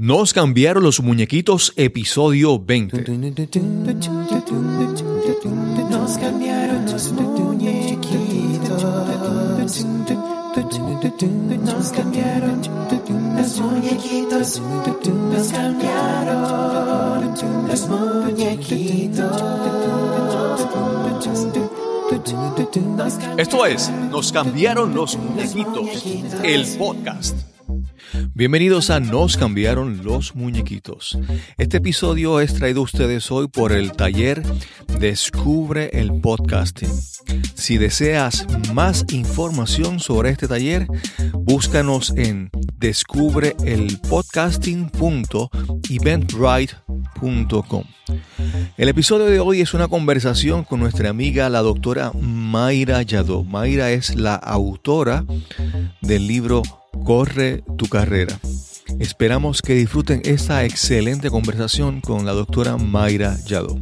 Nos cambiaron los muñequitos, episodio 20. Nos cambiaron los muñequitos. Nos cambiaron los muñequitos. Nos cambiaron los muñequitos. Esto es Nos cambiaron los muñequitos, el podcast. Bienvenidos a Nos cambiaron los muñequitos. Este episodio es traído a ustedes hoy por el taller Descubre el podcasting. Si deseas más información sobre este taller, búscanos en descubreelpodcasting.eventbrite.com. El episodio de hoy es una conversación con nuestra amiga la doctora Mayra Yadó. Mayra es la autora del libro Corre tu carrera. Esperamos que disfruten esta excelente conversación con la doctora Mayra Yadó.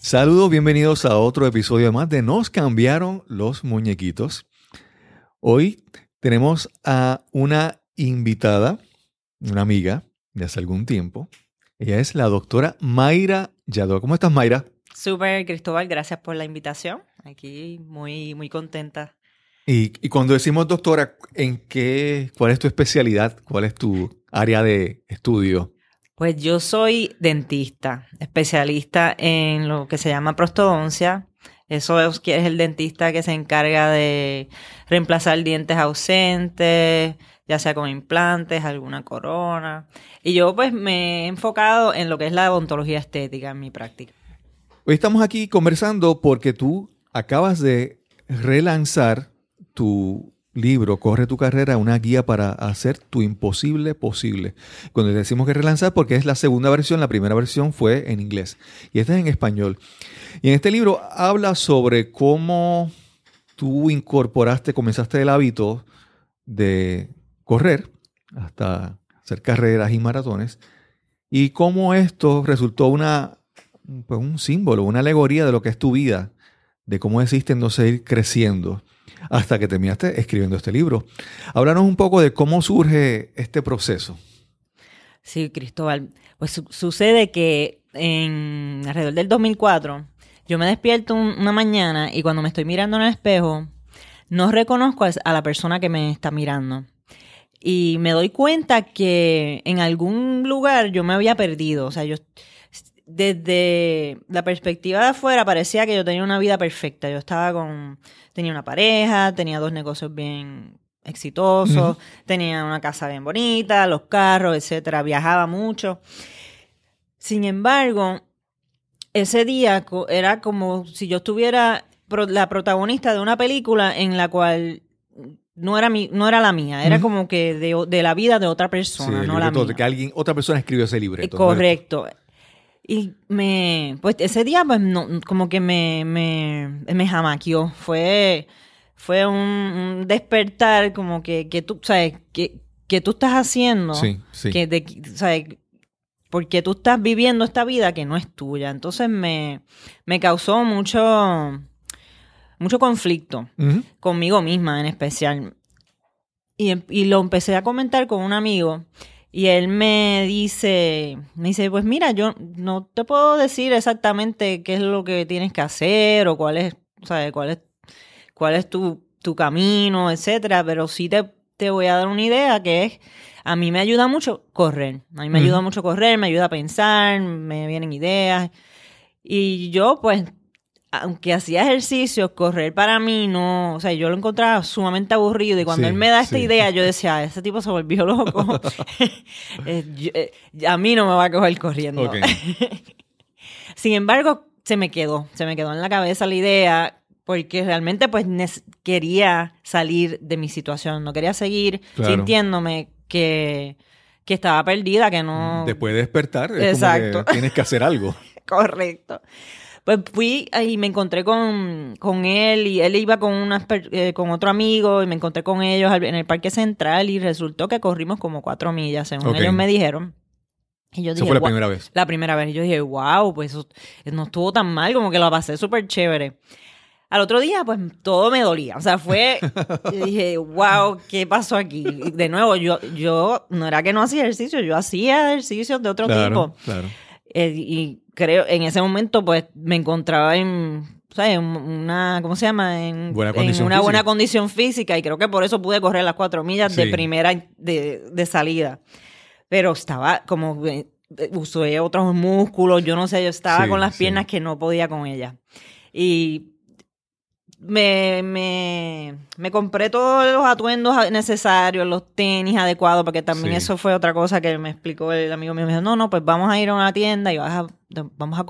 Saludos, bienvenidos a otro episodio más de Nos cambiaron los muñequitos. Hoy tenemos a una invitada, una amiga de hace algún tiempo. Ella es la doctora Mayra Yadó. ¿Cómo estás, Mayra? Súper, Cristóbal, gracias por la invitación. Aquí muy, muy contenta. Y, y, cuando decimos doctora, ¿en qué, cuál es tu especialidad? ¿Cuál es tu área de estudio? Pues yo soy dentista, especialista en lo que se llama prostodoncia. Eso es, es el dentista que se encarga de reemplazar dientes ausentes, ya sea con implantes, alguna corona. Y yo pues me he enfocado en lo que es la odontología estética en mi práctica. Hoy estamos aquí conversando porque tú acabas de relanzar tu libro, Corre tu carrera, una guía para hacer tu imposible posible. Cuando decimos que relanzar, porque es la segunda versión, la primera versión fue en inglés y esta es en español. Y en este libro habla sobre cómo tú incorporaste, comenzaste el hábito de correr hasta hacer carreras y maratones y cómo esto resultó una, pues un símbolo, una alegoría de lo que es tu vida, de cómo decidiste entonces ir creciendo hasta que terminaste escribiendo este libro. Háblanos un poco de cómo surge este proceso. Sí, Cristóbal. Pues su sucede que en alrededor del 2004 yo me despierto una mañana y cuando me estoy mirando en el espejo no reconozco a la persona que me está mirando. Y me doy cuenta que en algún lugar yo me había perdido. O sea, yo desde la perspectiva de afuera parecía que yo tenía una vida perfecta. Yo estaba con, tenía una pareja, tenía dos negocios bien exitosos, tenía una casa bien bonita, los carros, etcétera, viajaba mucho. Sin embargo, ese día era como si yo estuviera la protagonista de una película en la cual no era mi, no era la mía, era como que de, la vida de otra persona, no la mía. que alguien, otra persona escribió ese libreto. Correcto. Y me, pues ese día, pues, no, como que me, me, me jamaqueó. Fue, fue un, despertar como que, que tú, ¿sabes? Que, que tú estás haciendo. Sí, sí. Que de, ¿sabes? Porque tú estás viviendo esta vida que no es tuya. Entonces me, me causó mucho, mucho conflicto conmigo misma en especial. Y, y lo empecé a comentar con un amigo. Y él me dice, me dice, pues mira, yo no te puedo decir exactamente qué es lo que tienes que hacer o cuál es, ¿sabes? cuál es, cuál es tu, tu camino, etcétera, pero sí te, te voy a dar una idea que es, a mí me ayuda mucho correr. A mí me ayuda mucho correr, me ayuda a pensar, me vienen ideas. Y yo, pues, aunque hacía ejercicio, correr para mí no, o sea, yo lo encontraba sumamente aburrido y cuando él me da esta idea, yo decía, ese tipo se volvió loco. Eh, eh, a mí no me va a coger corriendo. Sin embargo, se me quedó, se me quedó en la cabeza la idea porque realmente pues quería salir de mi situación, no quería seguir sintiéndome que, que estaba perdida, que no... Después de despertar, es Exacto. Como que tienes que hacer algo. Correcto. Pues fui y me encontré con, él y él iba con, unas, eh, con otro amigo y me encontré con ellos en el Parque Central y resultó que corrimos como cuatro millas, según ellos me dijeron. Y yo dije, fue la primera vez? La primera vez. Y yo dije, wow, pues no estuvo tan mal, como que lo pasé súper chévere. Al otro día, pues todo me dolía. O sea, fue. dije, wow, ¿qué pasó aquí? Y de nuevo, yo, yo no era que no hacía ejercicio, yo hacía ejercicios de otro Claro, tipo. claro. Eh, y creo, en ese momento, pues me encontraba en. ¿sabes? Una, ¿cómo se llama? En, Buena en condición una buena condición física y creo que por eso pude correr las cuatro millas de primera de, de salida. Pero estaba como, eh, usé otros músculos, yo no sé, yo estaba Sí, con las sí. piernas que no podía con ellas. Y me, me, me compré todos los atuendos necesarios, los tenis adecuados, porque también Sí. eso fue otra cosa que me explicó el amigo mío. Me dijo, no, no, pues vamos a ir a una tienda y vas a, vamos a,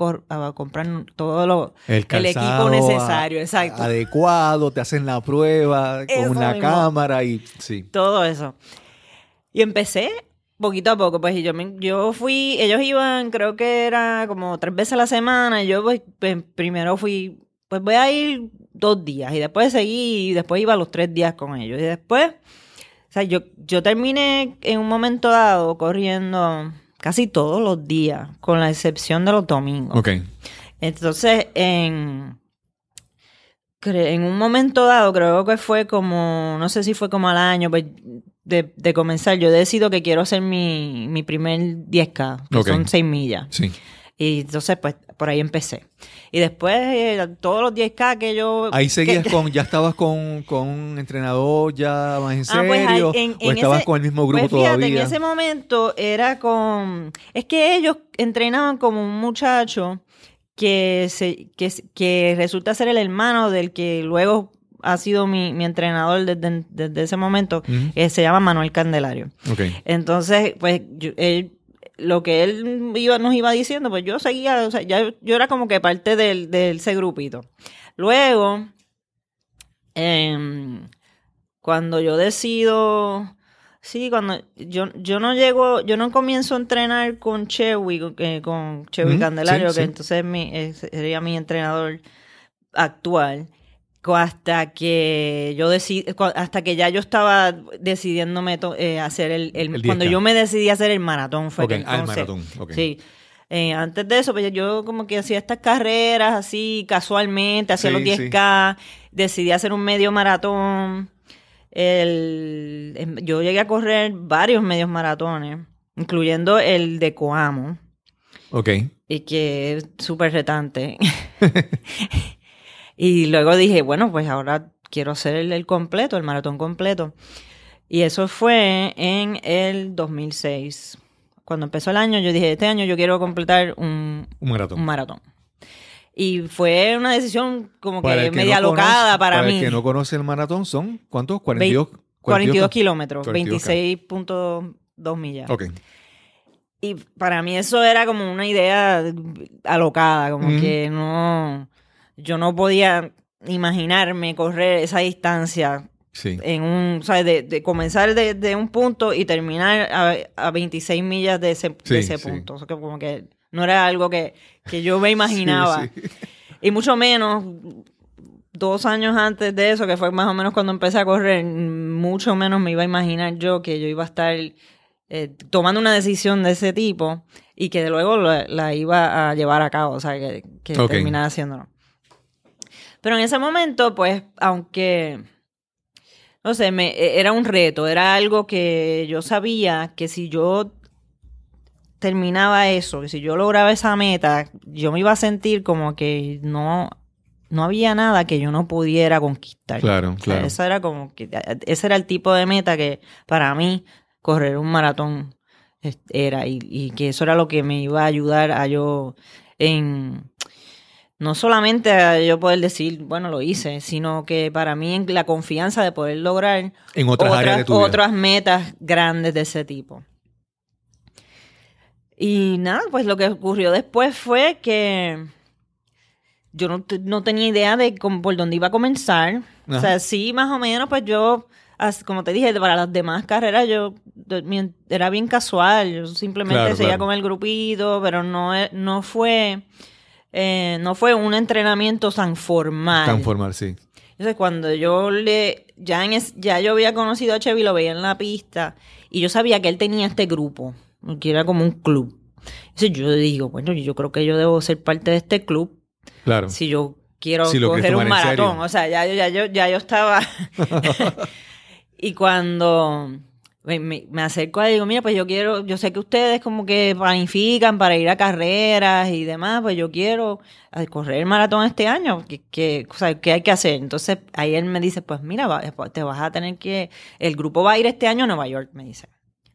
comprar todo lo, El, el equipo necesario, a- exacto. Adecuado, te hacen la prueba Eso con mismo. cámara y sí. todo eso. Y empecé poquito a poco, pues yo, me- yo fui, ellos iban, creo que era como tres veces a la semana, y yo pues, pues, primero fui, pues voy a ir dos días, y después seguí, y después iba los tres días con ellos, y después, o sea, yo, yo terminé en un momento dado corriendo casi todos los días, con la excepción de los domingos. Ok. Entonces, en, en un momento dado, creo que fue como, no sé si fue como al año, pues, de, de comenzar, yo decido que quiero hacer mi, mi primer 10K, que son 6 millas. Sí. Y entonces, pues, por ahí empecé. Y después, eh, todos los 10K que yo... Ahí seguías que- con, ya estabas con, con un entrenador ya más en Ah, pues, ahí, serio, en- o en estabas ese- con el mismo grupo pues fíjate, todavía. en ese momento era con... Es que ellos entrenaban como un muchacho que, se, que, que resulta ser el hermano del que luego ha sido mi, mi entrenador desde, desde ese momento, eh, se llama Manuel Candelario. Entonces, pues, yo- él- lo que él iba, nos iba diciendo, pues yo seguía, o sea, ya, yo era como que parte del, de ese grupito. Luego, em, cuando yo decido, sí, cuando yo, yo no llego, yo no comienzo a entrenar con Chewy, con, eh, con Chewy Candelario, sí, que sí. entonces mi, eh, sería mi entrenador actual hasta que yo decidí, hasta que ya yo estaba decidiéndome to- eh, hacer el, el- El cuando 10K. yo me decidí hacer el maratón fue Ok, que ah, el entonces- maratón, ok. sí Eh, antes de eso pues yo como que hacía estas carreras así casualmente hacía Sí, los sí. 10k decidí hacer un medio maratón el, em, yo llegué a correr varios medios maratones incluyendo el de Coamo Ok. y que es súper retante. y luego dije, bueno, pues ahora quiero hacer el, el completo, el maratón completo. Y eso fue en el 2006. Cuando empezó el año, yo dije, este año yo quiero completar un, Un maratón. un maratón. Y fue una decisión como que Para que media no conoce- para, mí. el que no conoce el maratón, ¿son cuántos? 42, 42 kilómetros, 42 26.2 millas. Ok. Y para mí eso era como una idea alocada, como que no, yo no podía imaginarme correr esa distancia Sí. en un. De, de comenzar de, de un punto y terminar a, a 26 millas de ese, de ese punto. O sea, que como que no era algo que, que yo me imaginaba. Y mucho menos dos años antes de eso, que fue más o menos cuando empecé a correr, mucho menos me iba a imaginar yo que yo iba a estar eh, tomando una decisión de ese tipo y que luego la, la iba a llevar a cabo, o sea, que, que Ok. terminara haciéndolo. Pero en ese momento, pues, aunque, no sé, me, e- era un reto, era algo que yo sabía que si yo terminaba eso, que si yo lograba esa meta, yo me iba a sentir como que no, no había nada que yo no pudiera conquistar. Claro, O sea, claro. Eso era como que ese era el tipo de meta que para mí correr un maratón era y, y que eso era lo que me iba a ayudar a yo en no solamente yo poder decir, bueno, lo hice, sino que para mí la confianza de poder lograr En otras, áreas de tu vida. otras metas grandes de ese tipo. Y nada, pues lo que ocurrió después fue que yo no, te- no tenía idea de cómo, por dónde iba a comenzar. Ajá. O sea, sí, más o menos, pues yo, como te dije, para las demás carreras yo era bien casual. Yo simplemente Claro, seguía claro. con el grupito, pero no, e- no fue... eh, no fue un entrenamiento tan formal. Tan formal, sí. Entonces, cuando yo le. Ya, en es- ya yo había conocido a Chevy, lo veía en la pista, y yo sabía que él tenía este grupo, que era como un club. Entonces, yo digo, bueno, yo creo que yo debo ser parte de este club Claro. si yo quiero quieres correr un maratón. O sea, ya, yo- ya, yo, ya yo estaba... y cuando me, acerco a él, digo, mira, pues yo quiero, yo sé que ustedes como que planifican para ir a carreras y demás, pues yo quiero eh, correr el maratón este año, que, que, o sea, ¿qué hay que hacer? Entonces ahí él me dice, pues mira, va- te vas a tener que, el grupo va a ir este año a Nueva York, me dice.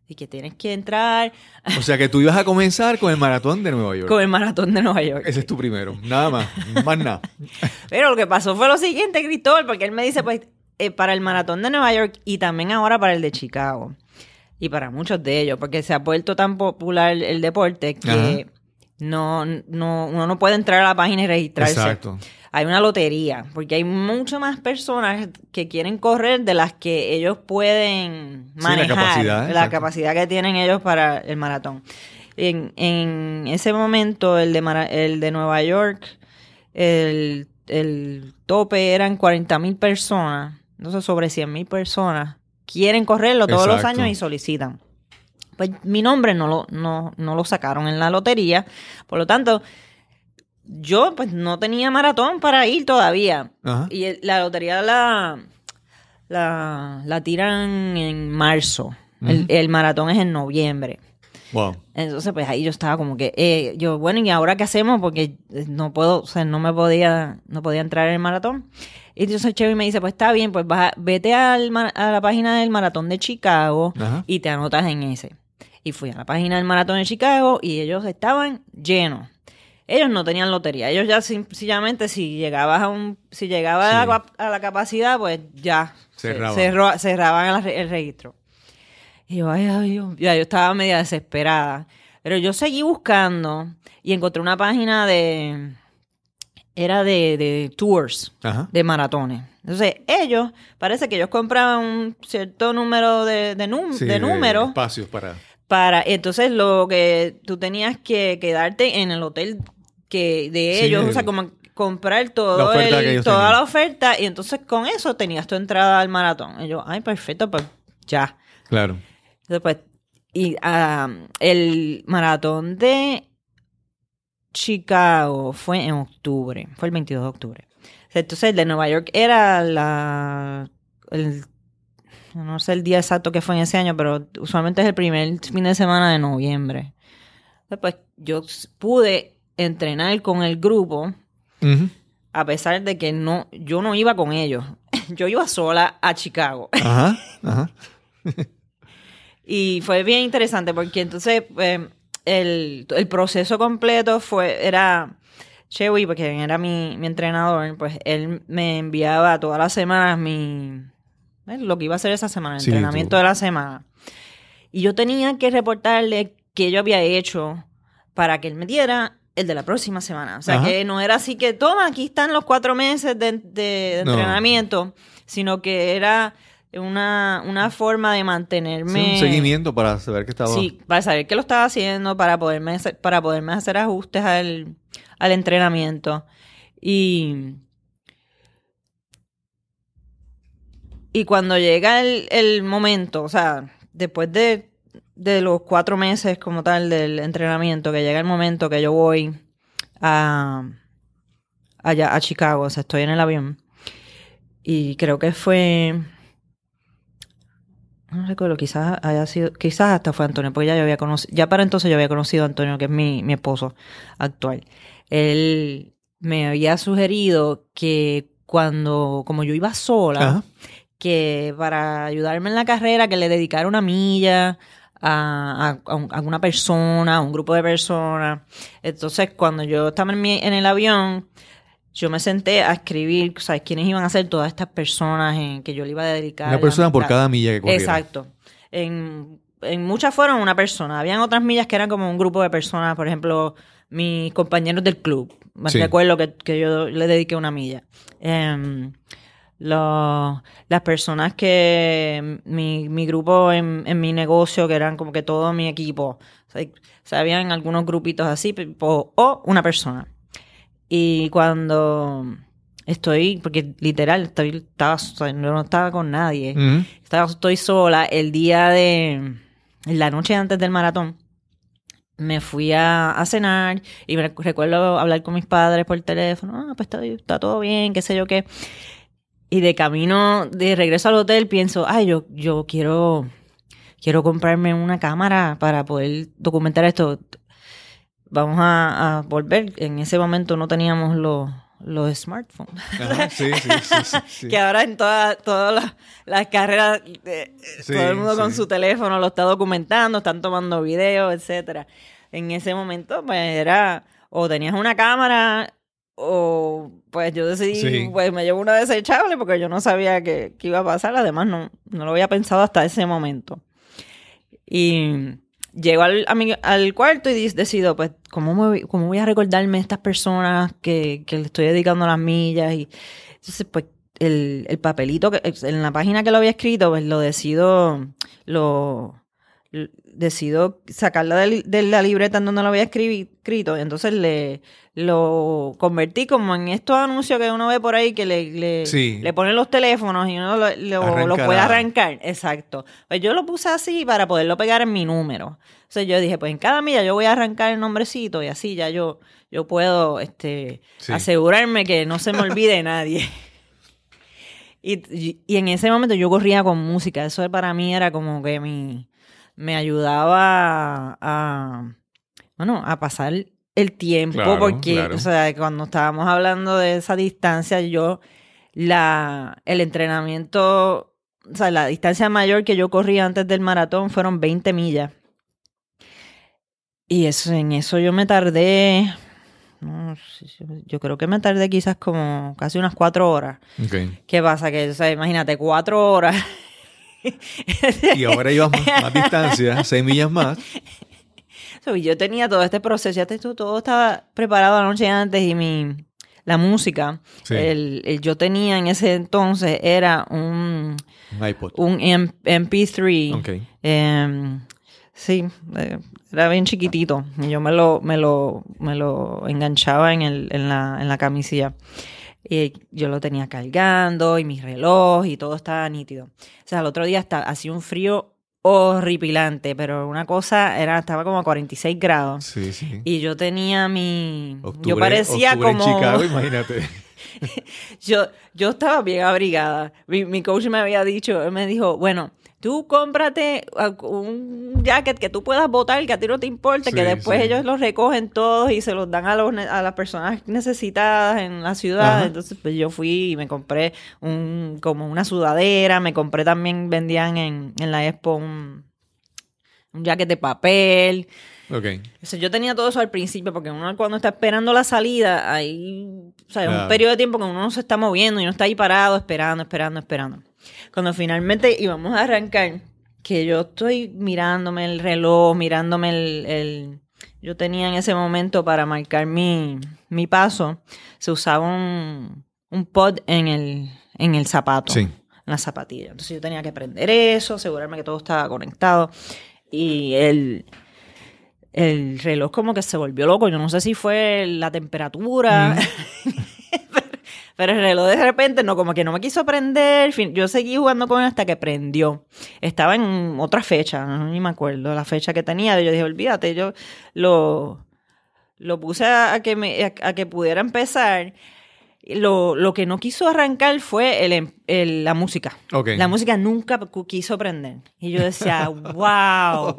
Y que tienes que entrar O sea que tú ibas a comenzar con el maratón de Nueva York. con el maratón de Nueva York. Ese es tu primero. Nada más. Más nada. Pero lo que pasó fue lo siguiente, Cristóbal, porque él me dice, pues, eh, para el maratón de Nueva York y también ahora para el de Chicago. Y para muchos de ellos, porque se ha vuelto tan popular el deporte que Ajá. no, no, uno no puede entrar a la página y registrarse. Exacto. Hay una lotería, porque hay mucho más personas que quieren correr de las que ellos pueden la manejar. capacidad, la capacidad que tienen ellos para el maratón. En, en ese momento, el de, Mara- el de Nueva York, el, el tope eran 40 mil personas, entonces sobre 100 mil personas quieren correrlo todos los años y solicitan. Pues mi nombre no lo, no, no lo sacaron en la lotería, por lo tanto, yo pues no tenía maratón para ir todavía. Ajá. Y la lotería la, la, la tiran en marzo. el, el maratón es en noviembre. Wow. Entonces, pues ahí yo estaba como que, eh, yo, bueno, ¿y ahora qué hacemos? Porque eh, no puedo, o sea, no me podía, no podía entrar en el maratón. Y entonces Chevy me dice, pues está bien, pues vas a- vete al, a la página del maratón de Chicago Ajá. y te anotas en ese. Y fui a la página del maratón de Chicago y ellos estaban llenos. Ellos no tenían lotería. Ellos ya sencillamente si llegabas a un, si llegabas Sí. a, la, a la capacidad, pues ya se- Cerraban. cerraban el, el registro. Y yo, ay, ay, Dios. Ya, yo estaba media desesperada. Pero yo seguí buscando y encontré una página de. Era de, de tours, Ajá. de maratones. Entonces, ellos, parece que ellos compraban un cierto número de, de, num- Sí, de números Espacios para. para. Entonces, lo que tú tenías que quedarte en el hotel que de Sí, ellos, el- o sea, como comprar todo La oferta el- toda tenían. la oferta y entonces con eso tenías tu entrada al maratón. Y yo, ay, perfecto, pues ya. Claro. Entonces, pues, y ah, el maratón de Chicago fue en octubre, fue el 22 de octubre. Entonces, el de Nueva York era la. El, no sé el día exacto que fue en ese año, pero usualmente es el primer fin de semana de noviembre. Entonces, pues, yo pude entrenar con el grupo a pesar de que no, yo no iba con ellos. Yo iba sola a Chicago. Ajá. Ajá. Y fue bien interesante porque entonces eh, el, el proceso completo fue, era Chewy, porque era mi, mi entrenador, pues él me enviaba todas las semanas mi, eh, lo que iba a hacer esa semana, el Sí, entrenamiento tú. de la semana. Y yo tenía que reportarle qué yo había hecho para que él me diera el de la próxima semana. O sea, Ajá. que no era así que, toma, aquí están los cuatro meses de, de- de No. entrenamiento, sino que era una, una forma de Sí, mantenerme... un seguimiento para saber que estaba. Sí, para saber que lo estaba haciendo, para poderme hacer, para poderme hacer ajustes al, al entrenamiento. Y, y cuando llega el, el momento, o sea, después de, de los cuatro meses como tal del entrenamiento, que llega el momento que yo voy a, allá a Chicago, o sea, estoy en el avión. Y creo que fue no recuerdo, quizás haya sido, quizás hasta fue Antonio, porque ya yo había conocido, ya para entonces yo había conocido a Antonio, que es mi, mi esposo actual. Él me había sugerido que cuando, como yo iba sola, Ajá. que para ayudarme en la carrera, que le dedicara una milla a, a, a una persona, a un grupo de personas. Entonces, cuando yo estaba en, mi- en el avión, yo me senté a escribir, ¿sabes? ¿Quiénes iban a ser todas estas personas en que yo le iba a dedicar? Una persona por cada milla que corriera. Exacto. En, en muchas fueron una persona. Habían otras millas que eran como un grupo de personas, por ejemplo, mis compañeros del club. Me Sí. recuerdo que, que yo le dediqué una milla. Em, las personas que mi, mi grupo en, en mi negocio, que eran como que todo mi equipo, o sea, o sea, habían algunos grupitos así, o, o una persona. Y cuando estoy, porque literal, estoy, estaba, yo no estaba con nadie, estaba, estoy sola el día de, la noche antes del maratón, me fui a, a cenar y me recuerdo hablar con mis padres por teléfono, ah, pues está, está todo bien, qué sé yo qué. Y de camino, de regreso al hotel, pienso, ay, yo, yo quiero, quiero comprarme una cámara para poder documentar esto. Vamos a, a volver. En ese momento no teníamos los, los smartphones. Ajá, sí, sí, sí, que ahora en todas todas las, las carreras eh, todo el mundo con su teléfono lo está documentando, están tomando videos, etcétera. En ese momento pues era o tenías una cámara o pues yo decidí pues me llevo una desechable porque yo no sabía que, que iba a pasar, además no, no lo había pensado hasta ese momento. Y llego al, al cuarto y decido, pues, ¿cómo, me cómo voy a recordarme de estas personas que, que le estoy dedicando las millas? Y entonces, pues, el, el papelito, que, en la página que lo había escrito, pues lo decido, lo, decido sacarla de, la libreta en donde lo había escrito. Entonces le lo convertí como en estos anuncios que uno ve por ahí que le, le, Sí. le ponen los teléfonos y uno lo, lo- puede arrancar. Exacto. Pues yo lo puse así para poderlo pegar en mi número. Entonces yo dije, pues en cada milla yo voy a arrancar el nombrecito y así ya yo, yo puedo este, Sí. asegurarme que no se me olvide nadie. Y- y en ese momento yo corría con música. Eso para mí era como que mi, me ayudaba a, bueno, a pasar el tiempo. Claro, porque, claro. o sea, cuando estábamos hablando de esa distancia, yo, la, el entrenamiento, o sea, la distancia mayor que yo corría antes del maratón fueron 20 millas. Y eso, en eso yo me tardé, no yo creo que me tardé quizás como casi unas cuatro horas. ¿Qué pasa? Que, o sea, imagínate, cuatro horas. Y ahora ibas más, más distancia, seis millas más. So, yo tenía todo este proceso, ya todo, estaba preparado la noche antes y mi la música, Sí. el, el- yo tenía en ese entonces era un, Un iPod. un M- MP3. Ok. Em, sí, eh, era bien chiquitito. Y yo me lo, me lo, me lo enganchaba en, el, en, la, en la camisilla. Y yo lo tenía cargando y mi reloj y todo estaba nítido. O sea, el otro día hasta hacía un frío horripilante, pero una cosa era, estaba como a 46 grados. Sí, sí. Y yo tenía mi... Octubre, yo parecía como... en Chicago, imagínate. Yo, yo estaba bien abrigada. Mi, mi coach me había dicho, él me dijo, bueno, tú cómprate uh, un jacket que tú puedas botar, que a ti no te importe, Sí, que después sí. ellos los recogen todos y se los dan a, los, a las personas necesitadas en la ciudad. Ajá. Entonces, pues yo fui y me compré un, como una sudadera, me compré también, vendían en, en la expo un, un jacket de papel. Ok. O sea, yo tenía todo eso al principio, porque uno cuando está esperando la salida, hay o sea, Claro. un periodo de tiempo que uno no se está moviendo y uno está ahí parado, esperando, esperando, esperando. Cuando finalmente íbamos a arrancar, que yo estoy mirándome el reloj, mirándome el... el- yo tenía en ese momento para marcar mi, mi paso, se usaba un, un pod en el, en el zapato Sí. en la zapatilla. Entonces yo tenía que prender eso, asegurarme que todo estaba conectado. Y el, el reloj como que se volvió loco. Yo no sé si fue la temperatura. Pero el reloj de repente no, como que no me quiso prender. Yo seguí jugando con él hasta que prendió. Estaba en otra fecha, no, ni me acuerdo la fecha que tenía. Yo dije, olvídate, yo lo, lo puse a, a que me, a, a que pudiera empezar. Lo, lo que no quiso arrancar fue el, em- el- la música. Ok. La música nunca quiso prender. Y yo decía, wow,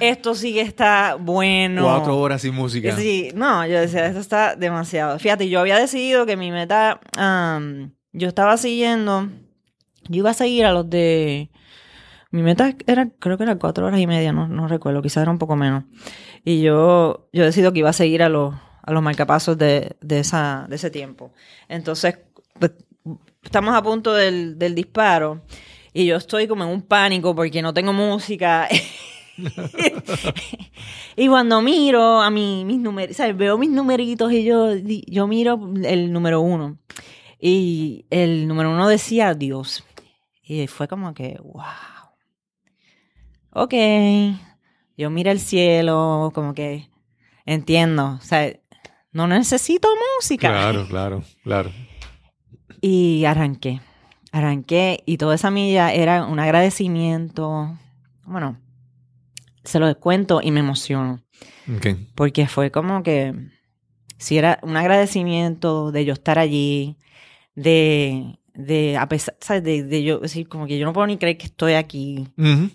esto sí que está bueno. Cuatro horas sin música. Sí, no, yo decía, esto está demasiado. Fíjate, yo había decidido que mi meta, am, yo estaba siguiendo, yo iba a seguir a los de, mi meta era, creo que era cuatro horas y media, no, no recuerdo, quizás era un poco menos. Y yo, yo decido que iba a seguir a los, a los marcapasos de, de, esa, de ese tiempo. Entonces, pues, estamos a punto del, del disparo y yo estoy como en un pánico porque no tengo música. y cuando miro a mi, mis ¿sabes? veo mis numeritos y yo, yo miro el número uno. Y el número uno decía Dios. Y fue como que, wow. Ok. Yo miro el cielo, como que entiendo. O sea, no necesito música. Claro, claro, claro. Y arranqué. Arranqué y toda esa milla era un agradecimiento. Bueno, se los cuento y me emociono. Porque fue como que, si era un agradecimiento de yo estar allí, de, de a pesar, ¿sabes? De, de yo decir, como que yo no puedo ni creer que estoy aquí,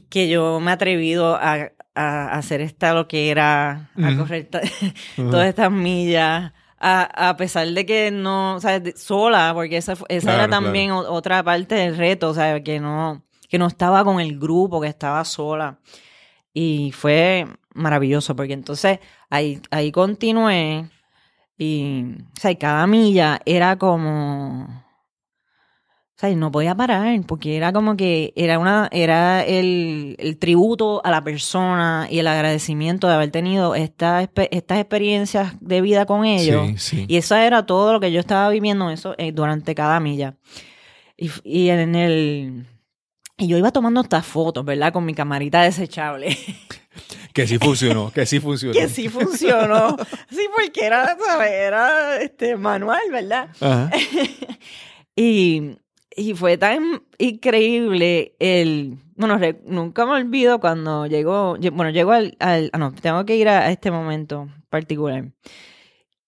que yo me he atrevido a, a hacer esta lo que era, a correr todas estas millas. A, a pesar de que no, ¿sabes? De- sola, porque esa, esa era también o- otra parte del reto, o sea, que no, que no estaba con el grupo, que estaba sola. Y fue maravilloso, porque entonces ahí, ahí continué y, o sea, y cada milla era como, y no podía parar, porque era como que era una, era el, el tributo a la persona y el agradecimiento de haber tenido esta, estas experiencias de vida con ellos. Sí, sí. Y eso era todo lo que yo estaba viviendo eso eh, durante cada milla. Y, en el y yo iba tomando estas fotos, ¿verdad? Con mi camarita desechable. Que sí funcionó, que sí funcionó. que sí funcionó. Sí, porque era, ¿sabes? Era este manual, ¿verdad? Ajá. Y, y fue tan increíble el... Bueno, re- nunca me olvido cuando llegó... lle- Bueno, llegó al... al- ah, no, tengo que ir a, a este momento particular.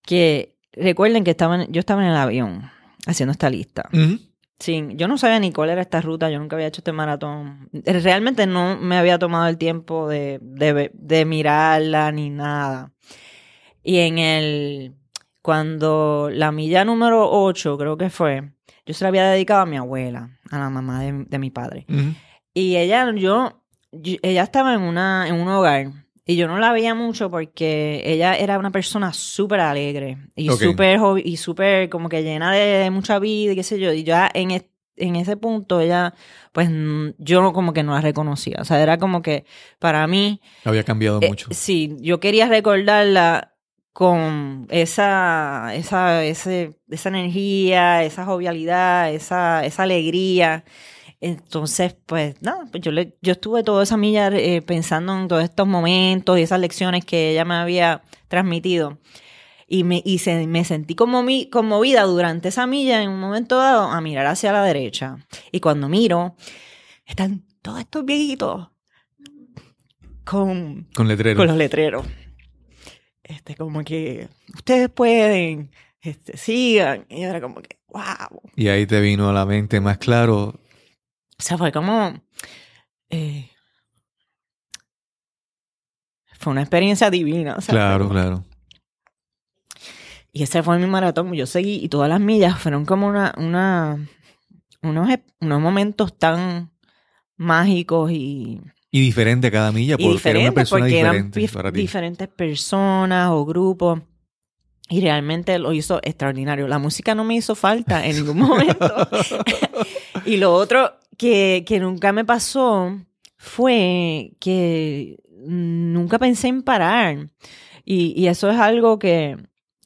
Que recuerden que estaban, yo estaba en el avión haciendo esta lista. Sí, yo no sabía ni cuál era esta ruta, yo nunca había hecho este maratón. Realmente no me había tomado el tiempo de, de, de mirarla ni nada. Y en el, cuando la milla número 8, creo que fue, yo se la había dedicado a mi abuela, a la mamá de, de mi padre. Y ella, yo, yo- ella estaba en una, en un hogar. Y yo no la veía mucho porque ella era una persona súper alegre y Ok. súper y súper como que llena de mucha vida y qué sé yo. Y ya en, en ese punto ella, pues yo como que no la reconocía. O sea, era como que para mí, Había cambiado eh, mucho. sí, yo quería recordarla con esa, esa, ese, esa energía, esa jovialidad, esa, esa alegría. Entonces, pues nada, pues yo, le, yo estuve toda esa milla eh, pensando en todos estos momentos y esas lecciones que ella me había transmitido. Y me, y se, me sentí como mi, conmovida durante esa milla en un momento dado a mirar hacia la derecha. Y cuando miro, están todos estos viejitos con Con letreros. con los letreros. Este, como que ustedes pueden, este, sigan. Y era como que, wow. Y ahí te vino a la mente más claro. O sea, fue como. eh, fue una experiencia divina. o sea, Claro, fue- claro. Y ese fue mi maratón. Yo seguí y todas las millas fueron como una, una, unos, ep- unos momentos tan mágicos y, Y diferente cada milla y porque era una persona porque diferente dif- para ti. diferentes personas o grupos y realmente lo hizo extraordinario. La música no me hizo falta en ningún momento. y lo otro que, que nunca me pasó fue que nunca pensé en parar. Y, y eso es algo que,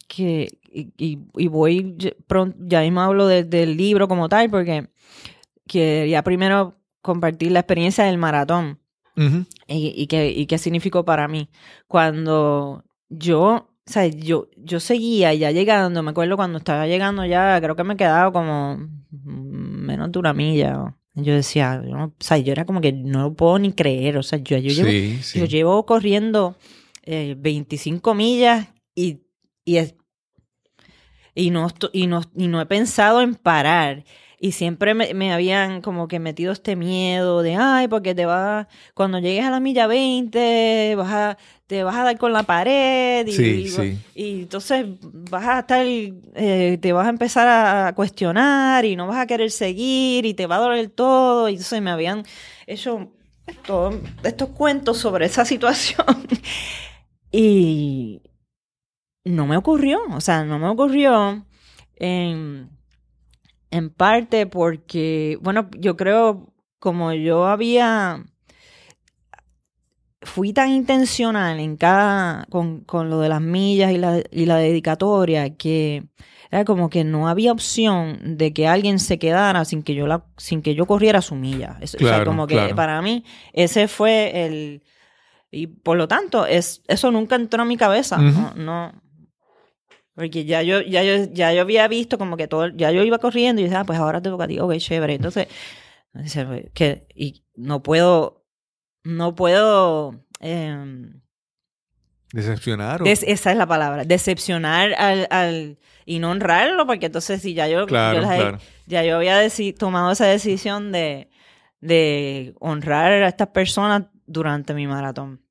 que y, y- y voy pronto, ya mismo hablo de- del libro como tal, porque quería primero compartir la experiencia del maratón Y, y qué, y qué significó para mí. Cuando yo, o sea, yo, yo seguía ya llegando, me acuerdo cuando estaba llegando ya, creo que me quedaba como menos de una milla. Yo decía, yo no- o sea, yo era como que no lo puedo ni creer, o sea, yo, yo, llevo, Sí, sí. yo llevo corriendo eh, 25 millas y, y, es- y, no, y, no, y no he pensado en parar. Y siempre me, me habían como que metido este miedo de, ay, porque te vas, cuando llegues a la milla 20, vas a, te vas a dar con la pared y, Sí, y- sí. y entonces vas a estar, eh, te vas a empezar a cuestionar y no vas a querer seguir y te va a doler todo. Y entonces me habían hecho todos estos cuentos sobre esa situación. y no me ocurrió, o sea, no me ocurrió en parte porque, bueno, yo creo como yo había fui tan intencional en cada con, con lo de las millas y la, y la dedicatoria que era como que no había opción de que alguien se quedara sin que yo la sin que yo corriera su milla. Es- o sea, Claro, como que claro. para mí ese fue el y por lo tanto es eso nunca entró en mi cabeza, no porque ya yo, ya yo, ya yo había visto como que todo, ya yo iba corriendo y decía, ah, pues ahora te toca a ti, ok, chévere. Entonces, pues, que, y no puedo, no puedo em, Decepcionar. o- des- esa es la palabra, decepcionar al, al- y no honrarlo, porque entonces si ya yo, Claro, yo las he- claro. ya yo había tomado esa decisión de, de honrar a estas personas durante mi maratón.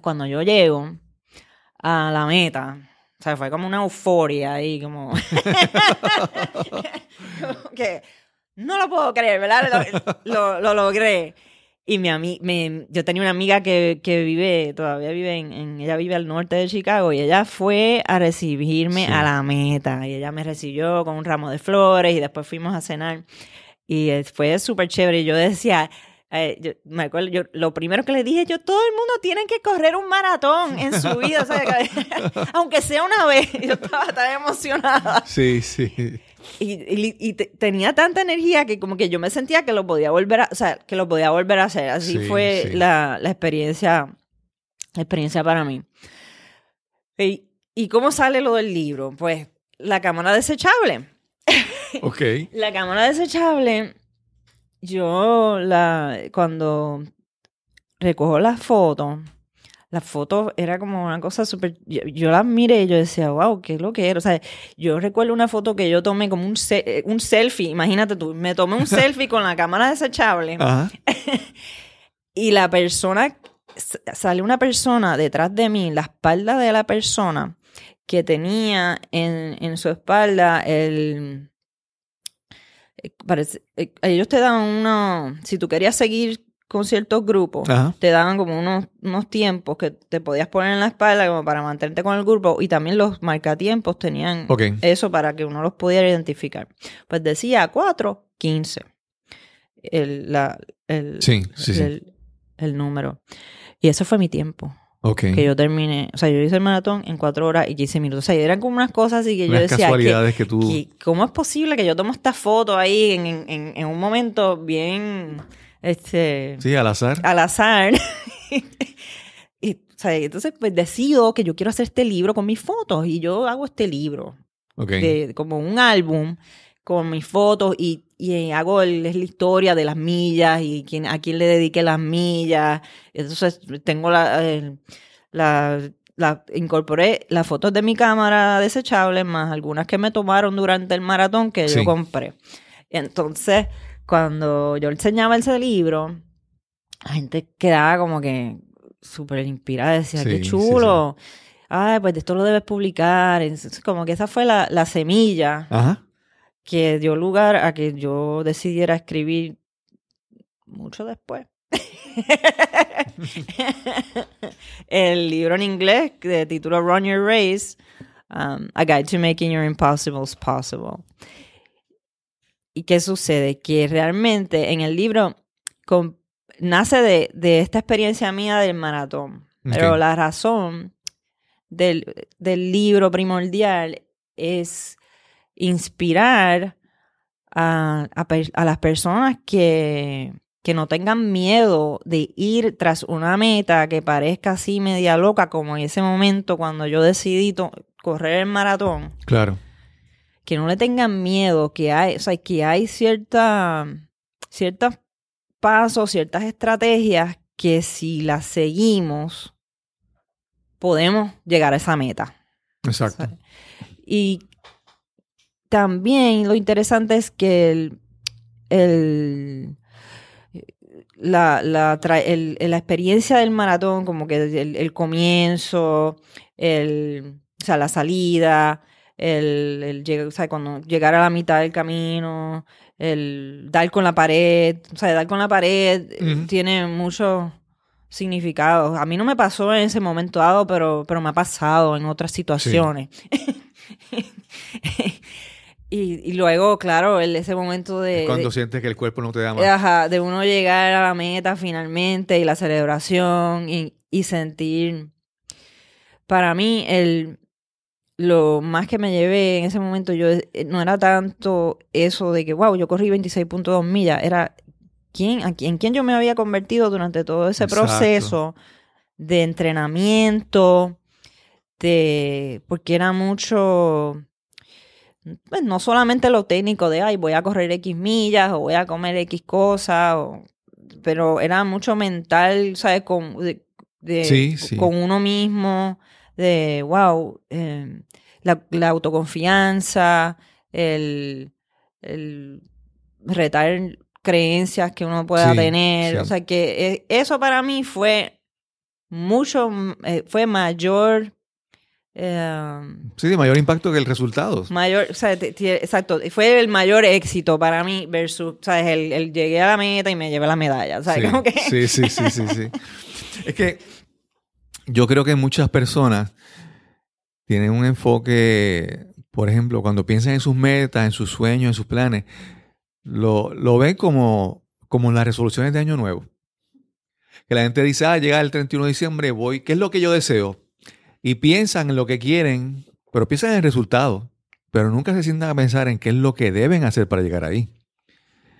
Cuando yo llego a la meta, o sea, fue como una euforia ahí, como, como que no lo puedo creer, ¿verdad? Lo, lo- lo logré. Y mi ami- me- yo tenía una amiga que, que vive, todavía vive en, en- ella vive al norte de Chicago y ella fue a recibirme Sí. a la meta y ella me recibió con un ramo de flores y después fuimos a cenar y fue súper chévere y yo decía, eh, yo, me acuerdo, yo, lo primero que le dije, yo, todo el mundo tiene que correr un maratón en su vida, que- aunque sea una vez, yo estaba tan emocionada. Sí, sí. Y, y- y te- tenía tanta energía que como que yo me sentía que lo podía volver a, o sea, que lo podía volver a hacer. Así Sí, fue sí. La, la experiencia, la experiencia para mí. Y, ¿Y cómo sale lo del libro? Pues la cámara desechable. Ok. La cámara desechable, yo la cuando recojo las fotos, las fotos era como una cosa súper... Yo, yo las miré y yo decía, wow, qué es lo que era. O sea, yo recuerdo una foto que yo tomé como un, se- eh, un selfie, imagínate tú, me tomé un selfie con la cámara desechable Ajá. y la persona, sale una persona detrás de mí, la espalda de la persona que tenía en, en su espalda el... eh, Parece, eh, ellos te dan uno, si tú querías seguir con ciertos grupos, Ajá. te daban como unos, unos tiempos que te podías poner en la espalda como para mantenerte con el grupo y también los marcatiempos tenían eso para que uno los pudiera identificar. Pues decía 4, 15. El, la, el, Sí, sí, sí. el, el número. Y ese fue mi tiempo. Que yo terminé. O sea, yo hice el maratón en 4 horas y 15 minutos. O sea, eran como unas cosas así que yo decía. que- casualidades que, tú. que- ¿Cómo es posible que yo tomo esta foto ahí en, en, en- un momento bien. Este Sí, al azar. al azar. y, o sea, entonces, pues decido que yo quiero hacer este libro con mis fotos y yo hago este libro, Ok. de, como un álbum con mis fotos y, y hago el- es la historia de las millas y quién, a quién le dediqué las millas. Entonces, tengo la, la, la- incorporé las fotos de mi cámara desechable más algunas que me tomaron durante el maratón que Sí. yo compré. Entonces, cuando yo enseñaba ese libro, la gente quedaba como que súper inspirada, decía, Sí, qué sí, chulo. Ay, pues esto lo debes publicar. Entonces, como que esa fue la, la semilla Ajá. Que dio lugar a que yo decidiera escribir mucho después. el libro en inglés de título Run Your Race, um, A Guide to Making Your Impossibles Possible. ¿Y qué sucede? Que realmente en el libro con- nace de, de esta experiencia mía del maratón. Pero la razón del, del libro primordial es inspirar a, a las personas que, que no tengan miedo de ir tras una meta que parezca así media loca, como en ese momento cuando yo decidí correr el maratón Claro. que no le tengan miedo, que hay, o sea, que hay cierta, ciertos pasos, ciertas estrategias que si las seguimos, podemos llegar a esa meta. Exacto. Y también lo interesante es que el, el- la, la, el- la experiencia del maratón, como que el, el comienzo, el, o sea, la salida, el, el o sea, cuando llegar a la mitad del camino, el dar con la pared, o sea, dar con la pared tiene mucho significado. A mí no me pasó en ese momento dado, pero, pero me ha pasado en otras situaciones. y, y luego, claro, el, ese momento de, Cuando de- sientes que el cuerpo no te da más. Ajá, de uno llegar a la meta finalmente y la celebración y, y sentir. Para mí, el, lo más que me llevé en ese momento, yo eh, no era tanto eso de que, wow, yo corrí 26.2 millas, era quién, a quién, en quién yo me había convertido durante todo ese Exacto. proceso de entrenamiento, de, porque era mucho, pues no solamente lo técnico de, ay, voy a correr X millas o voy a comer X cosas, o- pero era mucho mental, ¿sabes? Con, de- de, Sí, sí. con uno mismo, de, wow, eh, la, la autoconfianza, el, el retar creencias que uno pueda Sí, tener. O sea, que eh, eso para mí fue mucho, eh, fue mayor... eh, Sí, de mayor impacto que el resultado. Mayor, o sea, exacto, fue el mayor éxito para mí versus, ¿sabes? El, el llegué a la meta y me llevé la medalla, ¿sabes? Sí, Como que- sí, sí, sí, sí, sí. Es que yo creo que muchas personas tienen un enfoque, por ejemplo, cuando piensan en sus metas, en sus sueños, en sus planes, lo, lo ven como, como las resoluciones de Año Nuevo. Que la gente dice, ah, llega el 31 de diciembre, voy, ¿qué es lo que yo deseo? Y piensan en lo que quieren, pero piensan en el resultado, pero nunca se sientan a pensar en qué es lo que deben hacer para llegar ahí.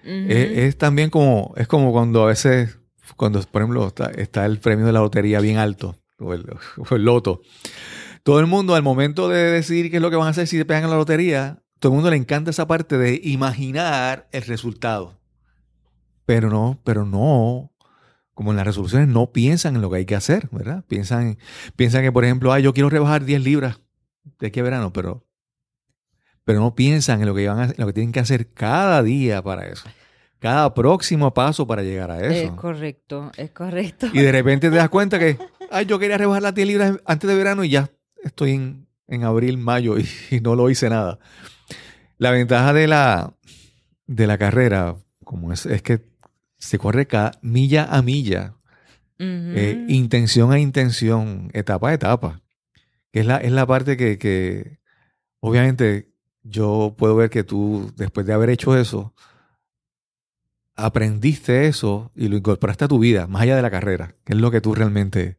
Es, es también como, es como cuando a veces, cuando por ejemplo está, está el premio de la lotería bien alto, o el, o el loto. Todo el mundo al momento de decidir qué es lo que van a hacer si se pegan en la lotería, todo el mundo le encanta esa parte de imaginar el resultado. Pero no, pero no, como en las resoluciones no piensan en lo que hay que hacer, ¿verdad? Piensan, piensan que, por ejemplo, ah, yo quiero rebajar 10 libras de aquí a verano, pero, pero no piensan en lo que, van a- en lo que tienen que hacer cada día para eso. Cada próximo paso para llegar a Es eso. correcto, es correcto. Y de repente te das cuenta que, ay, yo quería rebajar las 10 libras antes de verano y ya estoy en, en abril, mayo y, y no lo hice nada. La ventaja de la, de la carrera, como es, es que se corre cada milla a milla, eh, intención a intención, etapa a etapa. Que es la, es la parte que, que, obviamente, yo puedo ver que tú, después de haber hecho eso, aprendiste eso y lo incorporaste a tu vida, más allá de la carrera, que es lo que tú realmente...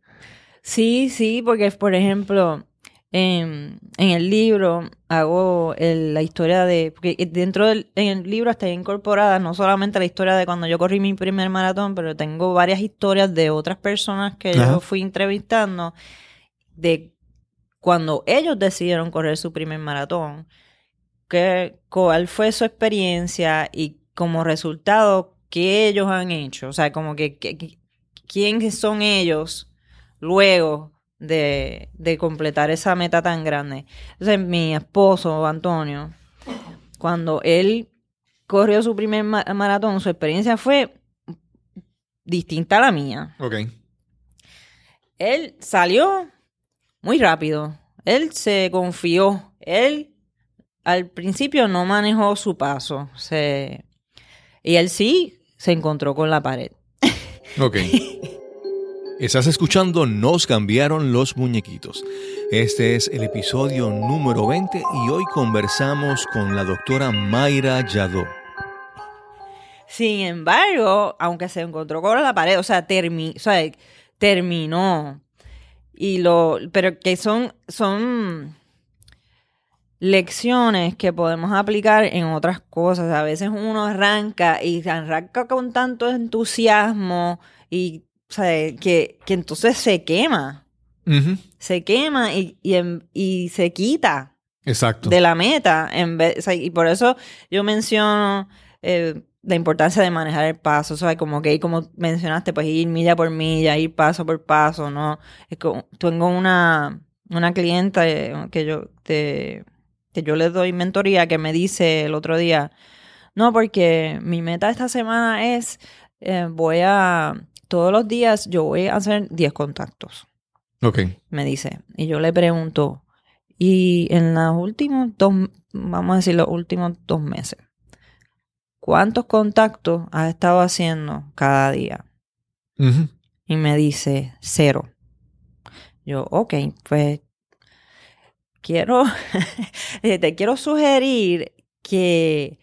Sí, sí, porque por ejemplo, en, en el libro hago el- la historia de, porque dentro del en el libro está incorporada no solamente la historia de cuando yo corrí mi primer maratón, pero tengo varias historias de otras personas que Ajá. yo fui entrevistando de cuando ellos decidieron correr su primer maratón, que, cuál fue su experiencia y como resultado qué ellos han hecho, o sea, como que, que- que- quiénes son ellos luego de, de completar esa meta tan grande. Entonces, mi esposo, Antonio, cuando él corrió su primer ma- maratón, su experiencia fue distinta a la mía. Ok. Él salió muy rápido. Él se confió. Él al principio no manejó su paso. Se... Y él sí se encontró con la pared. Ok. Estás escuchando Nos cambiaron los muñequitos. Este es el episodio número 20 y hoy conversamos con la doctora Mayra Yadó. Sin embargo, aunque se encontró con la pared, o sea, o sea, terminó. Y lo, pero que son, son lecciones que podemos aplicar en otras cosas. A veces uno arranca y arranca con tanto entusiasmo y o sea, que, que entonces se quema. Se quema y, y, se quita Exacto. de la meta. En vez, o sea, y por eso yo menciono eh, la importancia de manejar el paso. O sea, como que como mencionaste, pues ir milla por milla, ir paso por paso, ¿no? Es tengo una, una clienta eh, que yo, te- que yo le doy mentoría que me dice el otro día, no, porque mi meta esta semana es, eh, voy a, todos los días yo voy a hacer 10 contactos Ok. me dice. Y yo le pregunto, y en los últimos dos, vamos a decir los últimos dos meses, ¿cuántos contactos has estado haciendo cada día? Y me dice, cero. Yo, ok, pues quiero, te quiero sugerir que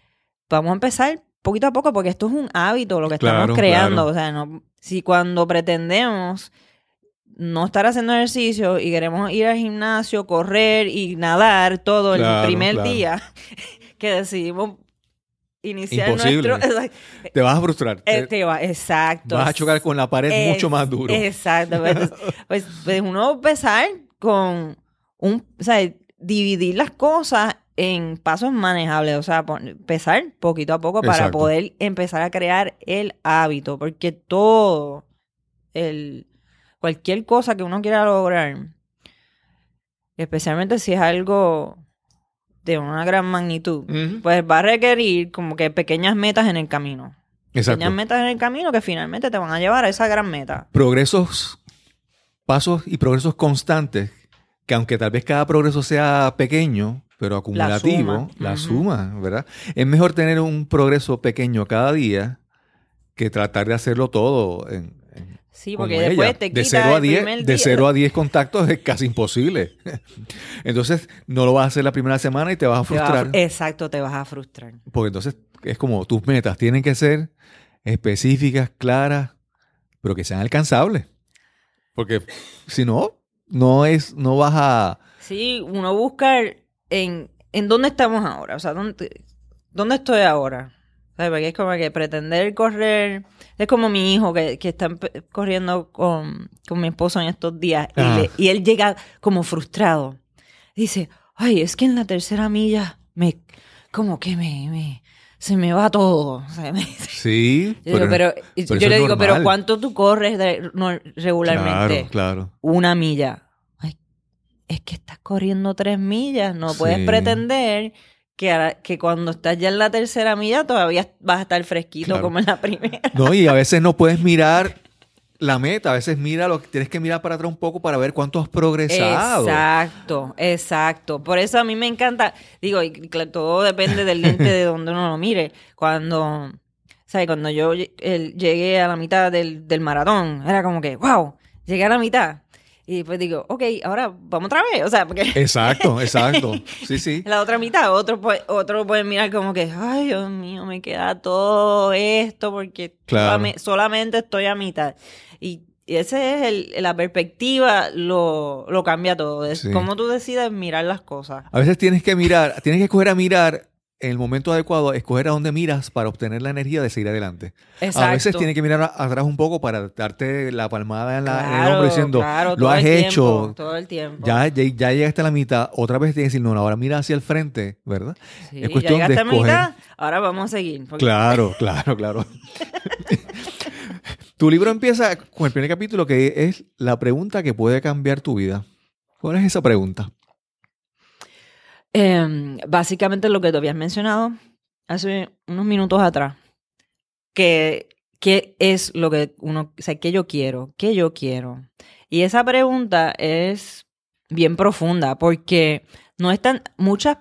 vamos a empezar poquito a poco porque esto es un hábito lo que estamos creando. claro. O sea, no, si cuando pretendemos no estar haciendo ejercicio y queremos ir al gimnasio, correr y nadar todo Claro, el primer día que decidimos iniciar Imposible. nuestro... Te vas a frustrar. Te- Este va- exacto. vas a chocar con la pared Es- mucho más duro. Exacto. Pues, pues, pues uno empezar con un, o sea, dividir las cosas en pasos manejables, o sea, empezar poquito a poco para Exacto. poder empezar a crear el hábito, porque todo el cualquier cosa que uno quiera lograr, especialmente si es algo de una gran magnitud, pues va a requerir como que pequeñas metas en el camino. Exacto. Pequeñas metas en el camino que finalmente te van a llevar a esa gran meta. Progresos, pasos y progresos constantes, que aunque tal vez cada progreso sea pequeño, pero acumulativo, suma. la suma, ¿verdad? Es mejor tener un progreso pequeño cada día que tratar de hacerlo todo en, en- Sí, como porque después ella. te de quitas 0 a el 10, primer de día. 0 a 10 contactos es casi imposible. Entonces, no lo vas a hacer la primera semana y te vas a Te vas a frustrar. fru- Exacto, te vas a frustrar. Porque entonces es como tus metas tienen que ser específicas, claras, pero que sean alcanzables. Porque si no, no es, no vas a. Sí, uno busca en, en dónde estamos ahora, o sea, dónde, dónde estoy ahora. ¿Sabes? Porque es como que pretender correr, es como mi hijo que, que está corriendo con, con mi esposo en estos días y, le- y él llega como frustrado. Dice, ay, es que en la tercera milla me, como que me, me- se me va todo. Me- Sí, yo digo, pero, pero yo le digo, pero. ¿cuánto tú corres no- regularmente? Claro, claro. una milla. Es que estás corriendo tres millas. No puedes Sí. pretender que, a- que cuando estás ya en la tercera milla todavía vas a estar fresquito Claro. como en la primera. No, y a veces no puedes mirar la meta, a veces mira lo que tienes que mirar para atrás un poco para ver cuánto has progresado. Exacto, exacto. Por eso a mí me encanta, digo, y claro, todo depende del lente de donde uno lo mire. Cuando, ¿sabes? Cuando yo el- llegué a la mitad del, del maratón, era como que, wow, llegué a la mitad. Y después digo, ok, ahora vamos otra vez. O sea, porque Exacto, exacto. Sí, sí. la otra mitad, otro otro puede mirar como que, ay, Dios mío, me queda todo esto porque Claro. solame- solamente estoy a mitad. Y y ese es el, la perspectiva, lo, lo cambia todo. Es Sí. cómo tú decides mirar las cosas. A veces tienes que mirar, tienes que escoger a mirar en el momento adecuado, escoger a dónde miras para obtener la energía de seguir adelante. Exacto. A veces tienes que mirar atrás un poco para darte la palmada en, la, en el hombro diciendo, claro, lo has hecho, tiempo, todo el tiempo. ya, ya, ya llegaste a la mitad, otra vez tienes que decir, no, ahora mira hacia el frente, ¿verdad? Sí, es ya cuestión de llegaste a escoger. mitad, ahora vamos a seguir. porque- Claro, claro, claro. tu libro empieza con el primer capítulo que es la pregunta que puede cambiar tu vida. ¿Cuál es esa pregunta? Em, básicamente lo que te habías mencionado hace unos minutos atrás. Que, ¿Qué es lo que uno, sea, qué yo quiero? ¿Qué yo quiero? Y esa pregunta es bien profunda porque no es tan, muchas,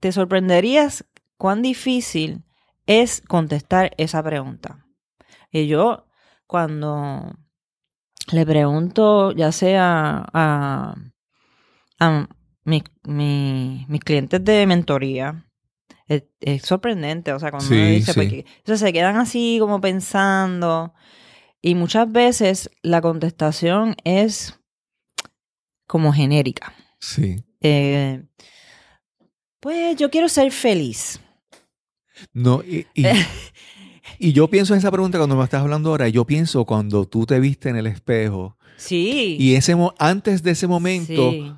te sorprenderías cuán difícil es contestar esa pregunta. Y yo, cuando le pregunto, ya sea a mi- mi- mis clientes de mentoría, es, es sorprendente, o sea, cuando uno Sí, dice, sí. porque- entonces se quedan así como pensando, y muchas veces la contestación es como genérica. Sí. Eh, pues yo quiero ser feliz. No, y, y- y yo pienso en esa pregunta cuando me estás hablando ahora, yo pienso cuando tú te viste en el espejo Sí. y ese antes de ese momento, sí.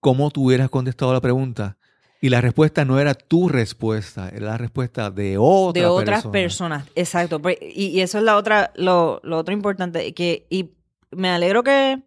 Cómo tú hubieras contestado la pregunta. Y la respuesta no era tu respuesta, era la respuesta de otra de otras persona. personas. Exacto. Pues, Y, y eso es la otra, lo, lo otro importante. Que, y me alegro que,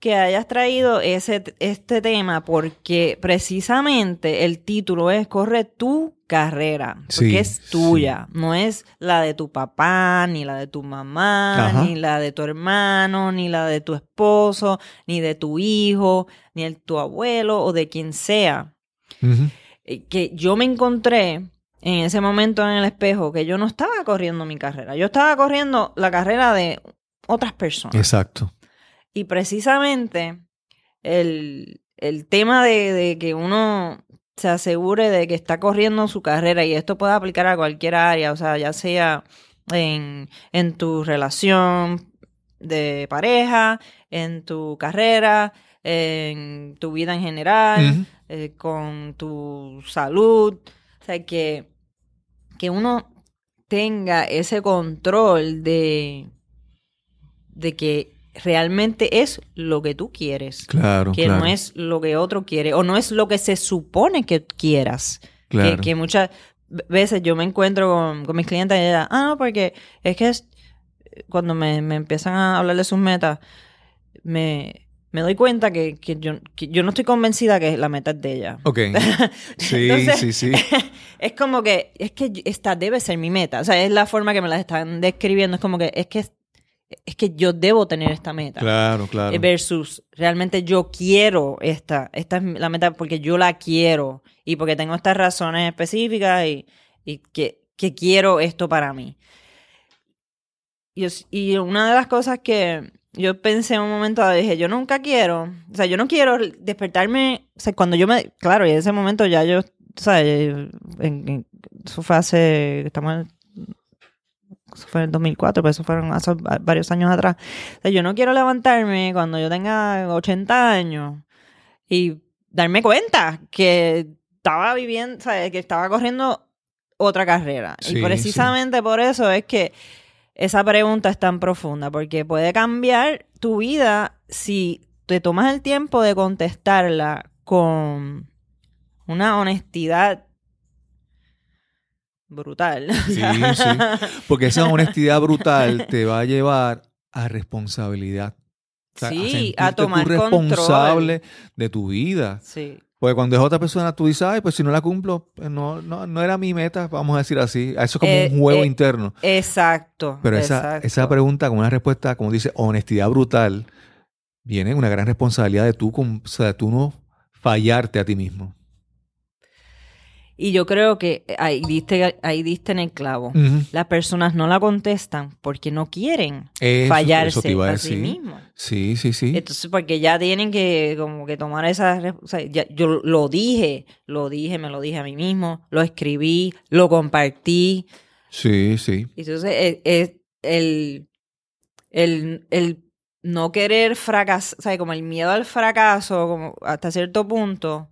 que hayas traído ese, este tema porque precisamente el título es Corre tu carrera. Porque Sí, es tuya. No es la de tu papá, ni la de tu mamá, Ajá. ni la de tu hermano, ni la de tu esposo, ni de tu hijo, ni de tu abuelo o de quien sea eh, que yo me encontré en ese momento en el espejo que yo no estaba corriendo mi carrera, yo estaba corriendo la carrera de otras personas. Exacto. Y precisamente el, el tema de, de que uno se asegure de que está corriendo su carrera y esto puede aplicar a cualquier área, o sea, ya sea en, en tu relación de pareja, en tu carrera, en tu vida en general, eh, con tu salud. O sea, que, que uno tenga ese control de, de que realmente es lo que tú quieres. Claro, que claro. no es lo que otro quiere o no es lo que se supone que quieras. Claro. Que, que muchas veces yo me encuentro con, con mis clientes y ella, ah, no, porque es que es- cuando me, me empiezan a hablar de sus metas, me, me doy cuenta que, que yo, que yo no estoy convencida que la meta es de ella. Ok. Sí, Entonces, sí, sí. Es como que, es que esta debe ser mi meta. O sea, es la forma que me la están describiendo. Es como que, es que, es que yo debo tener esta meta. Claro, claro. Eh, Versus, realmente yo quiero esta. Esta es la meta porque yo la quiero. Y porque tengo estas razones específicas y, y que, que quiero esto para mí. Y, y una de las cosas que yo pensé en un momento, dije, yo nunca quiero, o sea, yo no quiero despertarme, o sea, cuando yo me, claro, y en ese momento ya yo, o sea, en- en- eso fue hace, estamos eso fue en el 2004, pero eso fueron hace va- varios años atrás. O sea, yo no quiero levantarme cuando yo tenga 80 años y darme cuenta que estaba viviendo, sea, que estaba corriendo otra carrera. Sí, y precisamente por eso es que esa pregunta es tan profunda, porque puede cambiar tu vida si te tomas el tiempo de contestarla con una honestidad brutal. Sí, sí. Porque esa honestidad brutal te va a llevar a responsabilidad. O sea, Sí, a tomar tú responsable de tu vida. Sí. Porque cuando es otra persona, tú dices, ay, pues si no la cumplo, pues no, no, no era mi meta, vamos a decir así. Eso es como Eh, un juego eh, interno. Exacto. Pero esa, exacto. esa pregunta con una respuesta, como dice, honestidad brutal, viene una gran responsabilidad de tú, o sea, de tú no fallarte a ti mismo. Y yo creo que ahí diste, ahí diste en el clavo. Las personas no la contestan porque no quieren Eso- fallarse eso a a sí mismos. Sí, sí, sí. Entonces, porque ya tienen que como que tomar esa... o sea, ya- yo lo dije, lo dije, me lo dije a mí mismo, lo escribí, lo compartí. Sí, sí. Entonces, es, es el, el, el no querer fracasar, o sea, como el miedo al fracaso, como hasta cierto punto,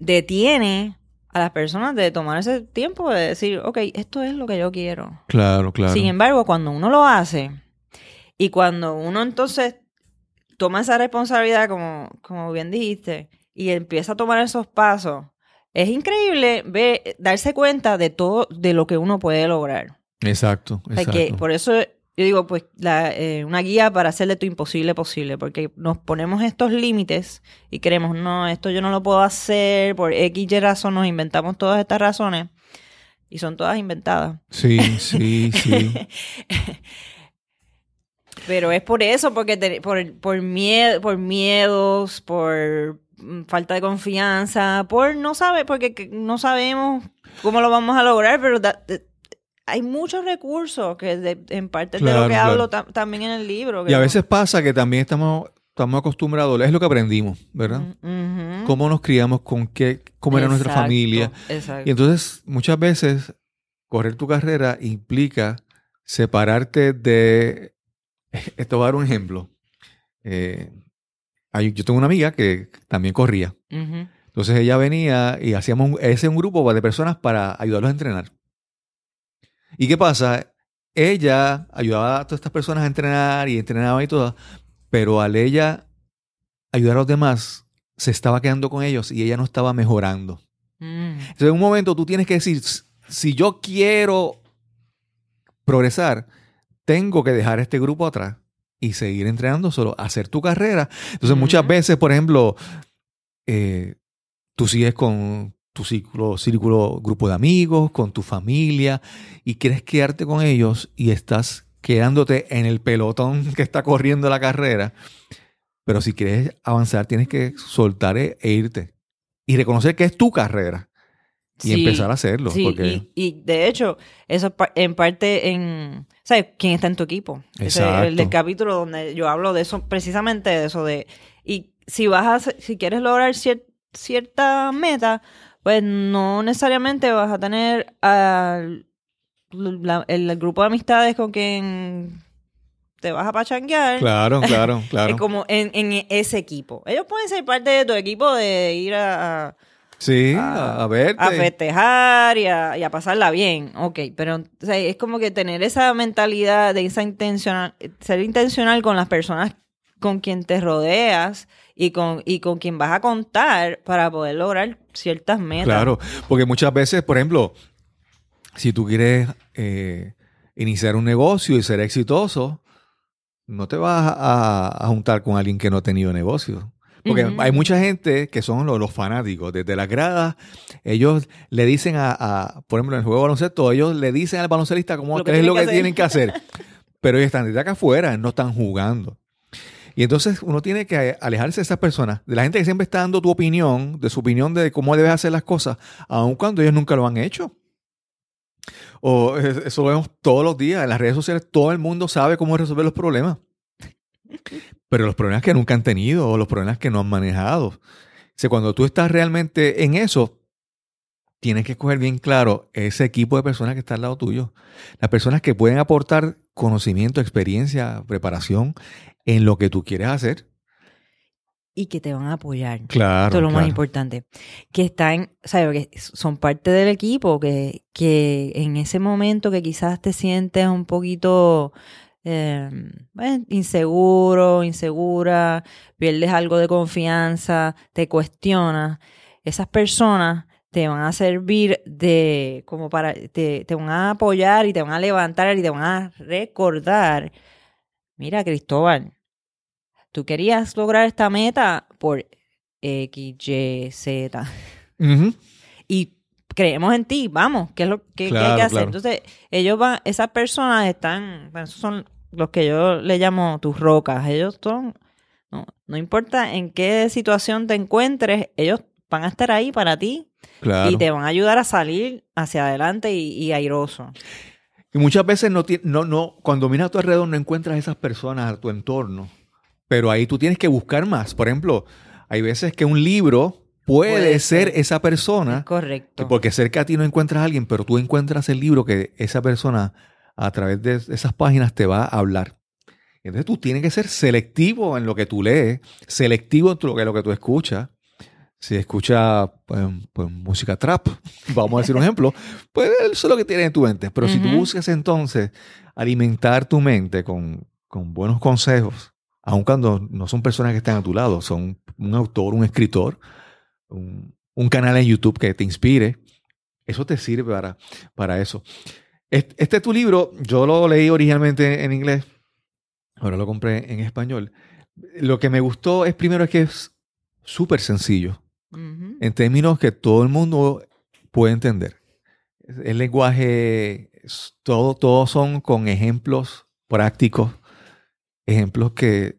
detiene a las personas de tomar ese tiempo de decir, ok, esto es lo que yo quiero. Claro, claro. Sin embargo, cuando uno lo hace y cuando uno entonces toma esa responsabilidad, como, como bien dijiste, y empieza a tomar esos pasos, es increíble ver, darse cuenta de todo, de lo que uno puede lograr. Exacto, O sea, exacto. que por eso yo digo, pues, la, eh, una guía para hacer de tu imposible posible, porque nos ponemos estos límites y creemos, no, esto yo no lo puedo hacer, por X y razón nos inventamos todas estas razones y son todas inventadas. Sí, sí, sí. Pero es por eso, porque te- por, por, miedo, por miedos, por mm, falta de confianza, por no saber, porque que- no sabemos cómo lo vamos a lograr, pero da- de- hay muchos recursos que de- en parte es de Claro, lo que claro. hablo tam- también en el libro. que Y a no- veces pasa que también estamos, estamos acostumbrados, es lo que aprendimos, ¿verdad? Mm. Cómo nos criamos, con qué, cómo era nuestra familia. Exacto. Y entonces, muchas veces, correr tu carrera implica separarte de... Esto va a dar un ejemplo. Eh, yo tengo una amiga que también corría. Entonces ella venía y hacíamos un, ese es un grupo de personas para ayudarlos a entrenar. ¿Y qué pasa? Ella ayudaba a todas estas personas a entrenar y entrenaba y todo, pero al ella ayudar a los demás, se estaba quedando con ellos y ella no estaba mejorando. Mm. Entonces, en un momento tú tienes que decir, si yo quiero progresar, tengo que dejar este grupo atrás y seguir entrenando solo, hacer tu carrera. Entonces, muchas veces, por ejemplo, eh, tú sigues con tu círculo, círculo, grupo de amigos, con tu familia, y quieres quedarte con ellos y estás quedándote en el pelotón que está corriendo la carrera. Pero si quieres avanzar, tienes que soltar e, e irte. Y reconocer que es tu carrera. Y Sí, empezar a hacerlo. Sí, porque, y, y de hecho, eso en parte en... ¿Sabes? ¿Quién está en tu equipo? Ese es el Exacto. del capítulo donde yo hablo de eso, precisamente de eso de... Y si vas a... Si quieres lograr cier- cierta meta, pues no necesariamente vas a tener al la- el, grupo de amistades con quien te vas a pachanguear. Claro, claro, claro. Es como en, en ese equipo. Ellos pueden ser parte de tu equipo de ir a- a sí, a- a, a verte. a festejar y a, y a pasarla bien. Ok, pero o sea, es como que tener esa mentalidad de esa intencional, ser intencional con las personas con quien te rodeas y con, y con quien vas a contar para poder lograr ciertas metas. Claro, porque muchas veces, por ejemplo, si tú quieres eh, iniciar un negocio y ser exitoso, no te vas a, a juntar con alguien que no ha tenido negocio. Porque hay mucha gente que son los, los fanáticos. Desde las gradas, ellos le dicen a, a- por ejemplo, en el juego de baloncesto, ellos le dicen al baloncelista cómo Lo que es lo que que hacer. tienen que hacer. Pero ellos están desde acá afuera, no están jugando. Y entonces uno tiene que alejarse de esas personas, de la gente que siempre está dando tu opinión, de su opinión de cómo debes hacer las cosas, aun cuando ellos nunca lo han hecho. O eh, eso lo vemos todos los días. En las redes sociales todo el mundo sabe cómo resolver los problemas. Pero los problemas que nunca han tenido o los problemas que no han manejado. O cuando tú estás realmente en eso, tienes que escoger bien claro ese equipo de personas que está al lado tuyo. Las personas que pueden aportar conocimiento, experiencia, preparación en lo que tú quieres hacer. Y que te van a apoyar. Claro. Esto es lo más importante. Que están, sea, que son parte del equipo, que, que en ese momento que quizás te sientes un poquito eh, bueno, inseguro, insegura, pierdes algo de confianza, te cuestionas, esas personas te van a servir de como para te, te van a apoyar y te van a levantar y te van a recordar mira Cristóbal tú querías lograr esta meta por X, Y, Z y creemos en ti, vamos, ¿qué es lo que, qué hay que hacer? claro. Entonces, ellos van, esas personas están, esos son los que yo le llamo tus rocas, ellos son, no, no importa en qué situación te encuentres, ellos van a estar ahí para ti Claro. y te van a ayudar a salir hacia adelante y, y airoso. Y muchas veces no, no, no, cuando miras a tu alrededor no encuentras esas personas a tu entorno. Pero ahí tú tienes que buscar más. Por ejemplo, hay veces que un libro puede, Puede ser, ser. esa persona. Correcto. Porque cerca a ti no encuentras a alguien, pero tú encuentras el libro que esa persona a través de esas páginas te va a hablar. Entonces tú tienes que ser selectivo en lo que tú lees, selectivo en lo que, lo que tú escuchas. Si escuchas pues, pues, música trap, vamos a decir un ejemplo, pues eso es lo que tienes en tu mente. Pero si tú buscas entonces alimentar tu mente con, con buenos consejos, aun cuando no son personas que están a tu lado, son un autor, un escritor, un, un canal en YouTube que te inspire, eso te sirve para, para eso. Este, este es tu libro, yo lo leí originalmente en inglés, ahora lo compré en español. Lo que me gustó es primero es que es súper sencillo, En términos que todo el mundo puede entender. El lenguaje, todo, son con ejemplos prácticos, ejemplos que,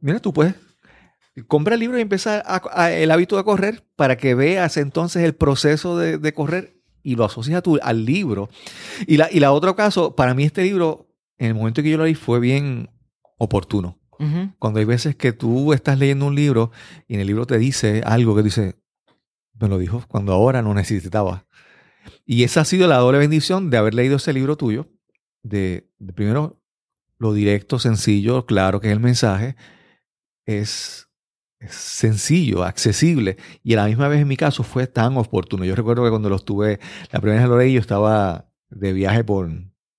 mira, tú puedes compra el libro y empieza a- el hábito de correr para que veas entonces el proceso de, de correr y lo asocias a tu, al libro. Y la, y la otro caso, para mí este libro, en el momento que yo lo leí, fue bien oportuno. Cuando hay veces que tú estás leyendo un libro y en el libro te dice algo que dice, me lo dijo cuando ahora no necesitaba. Y esa ha sido la doble bendición de haber leído ese libro tuyo, de, primero lo directo, sencillo, claro que es el mensaje, es, es sencillo, accesible y a la misma vez en mi caso fue tan oportuno. Yo recuerdo que cuando lo estuve, la primera vez que lo leí yo estaba de viaje por,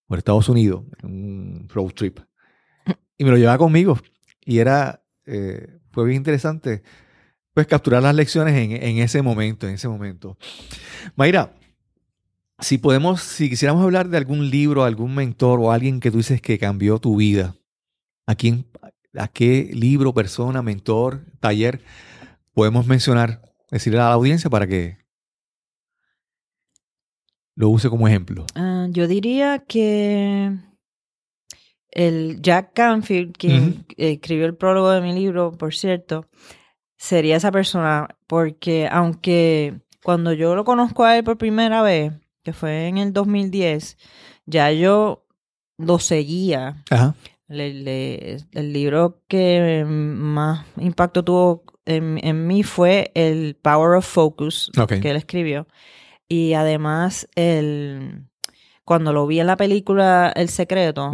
por Estados Unidos, en un road trip, y me lo llevaba conmigo y era, eh, fue bien interesante pues capturar las lecciones en, ese momento, en ese momento. Mayra, si podemos, si quisiéramos hablar de algún libro, algún mentor o alguien que tú dices que cambió tu vida, ¿a quién, a qué libro, persona, mentor, taller podemos mencionar, decirle a la audiencia para que lo use como ejemplo? Ah, yo diría que el Jack Canfield, quien escribió el prólogo de mi libro, por cierto, sería esa persona, porque aunque cuando yo lo conozco a él por primera vez, que fue en el 2010, ya yo lo seguía. Ajá. Le- le- el libro que más impacto tuvo en, en mí fue el Power of Focus que él escribió. Y además, el, cuando lo vi en la película El Secreto.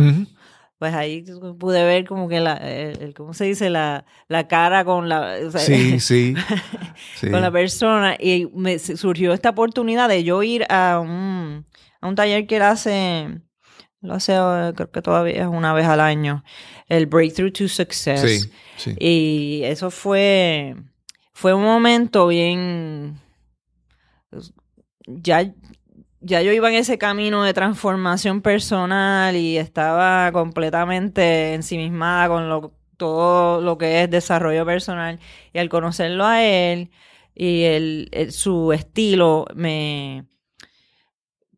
Pues ahí pude ver como que la, el, el- ¿cómo se dice? La, la cara con la, o sea, Sí, sí. sí. con la persona. Y me surgió esta oportunidad de yo ir a un, a un taller que él hace, lo hace eh, creo que todavía es una vez al año, el Breakthrough to Success. Sí, sí. Y eso fue, fue un momento bien, ya ya yo iba en ese camino de transformación personal y estaba completamente ensimismada con lo, todo lo que es desarrollo personal. Y al conocerlo a él y el, el- su estilo me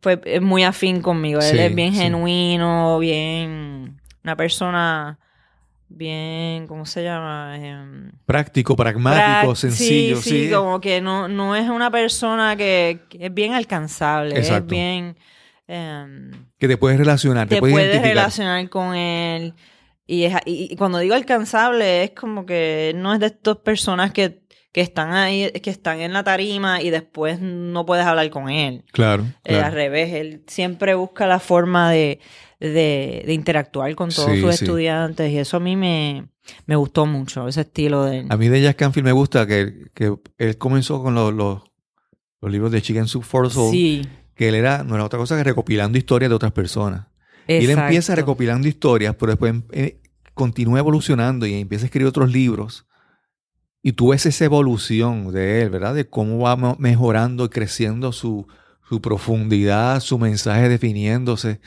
fue es muy afín conmigo. Él es bien sí. genuino, bien una persona bien, ¿cómo se llama? Em, Práctico, pragmático, Prac- sencillo, sí, sí. sí, como que no, no es una persona que, que es bien alcanzable, Exacto. es bien... em, Que te puedes relacionar, te, te puedes, puedes relacionar con él. Y, es, y, y cuando digo alcanzable, es como que no es de estas personas que, que están ahí, que están en la tarima y después no puedes hablar con él. Claro, Eh, claro. al revés, él siempre busca la forma de, de, de interactuar con todos Sí, sus sí. estudiantes y eso a mí me, me gustó mucho, ese estilo de. A mí de Jack Canfield me gusta que, que él comenzó con los, los, los libros de Chicken Soup for Soul, Sí, que él era, no era otra cosa que recopilando historias de otras personas. Y él empieza exacto. recopilando historias, pero después eh, continúa evolucionando y empieza a escribir otros libros. Y tú ves esa evolución de él, ¿verdad? De cómo va mejorando y creciendo su, su profundidad, su mensaje definiéndose,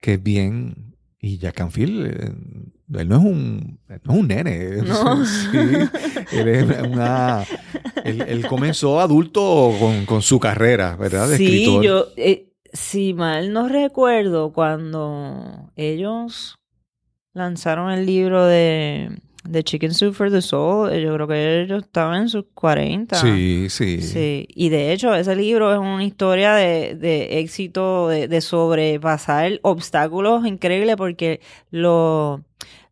que es bien... Y Jack Canfield, eh, él no es un, no es un nene. No. Sí, él es una... Él, él comenzó adulto con, con su carrera, ¿verdad? De Sí, escritor. yo, eh, si mal no recuerdo, cuando ellos lanzaron el libro de, de Chicken Soup for the Soul, eh, yo creo que ellos estaban en sus 40. Sí, sí. Sí, y de hecho ese libro es una historia de, de éxito, de, de sobrepasar obstáculos increíbles porque lo,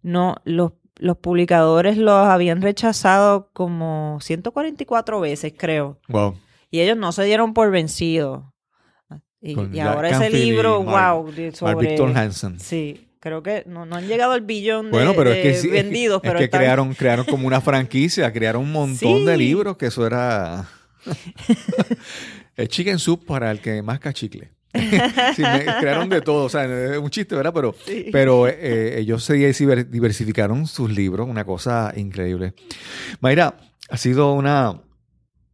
no, los, los publicadores los habían rechazado como 144 veces, creo. Wow. Y ellos no se dieron por vencidos. Y, ahora ese libro, Mark- wow, Mark sobre... Victor Hansen. Sí, creo que no, no han llegado al billón de, Bueno, pero es que de sí, es que- vendidos, es pero que están- crearon, crearon como una franquicia, crearon un montón de libros que eso era el chicken soup para el que más cachicle. Sí, me- crearon de todo, o sea, es un chiste, ¿verdad? Pero, Sí. pero eh, ellos se diver- diversificaron sus libros, una cosa increíble. Mayra, ha sido una,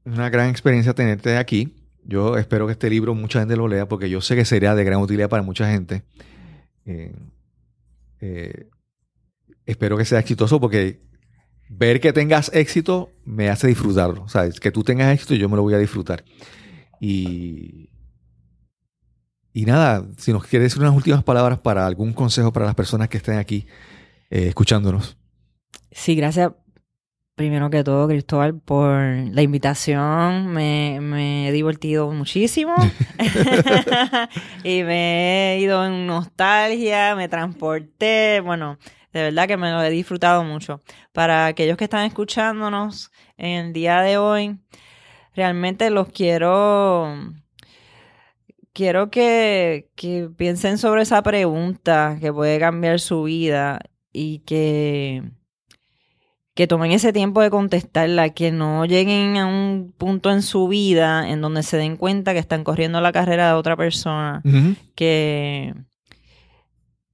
una gran experiencia tenerte aquí. Yo espero que este libro mucha gente lo lea porque yo sé que sería de gran utilidad para mucha gente. Eh, eh, espero que sea exitoso porque ver que tengas éxito me hace disfrutarlo. O sea, que tú tengas éxito yo me lo voy a disfrutar. Y, y nada, si nos quieres decir unas últimas palabras para algún consejo para las personas que estén aquí eh, escuchándonos. Sí, gracias primero que todo, Cristóbal, por la invitación. Me, me he divertido muchísimo. y me he ido en nostalgia, me transporté. Bueno, de verdad que me lo he disfrutado mucho. Para aquellos que están escuchándonos en el día de hoy, realmente los quiero. Quiero que, que piensen sobre esa pregunta que puede cambiar su vida y que que tomen ese tiempo de contestarla, que no lleguen a un punto en su vida en donde se den cuenta que están corriendo la carrera de otra persona, que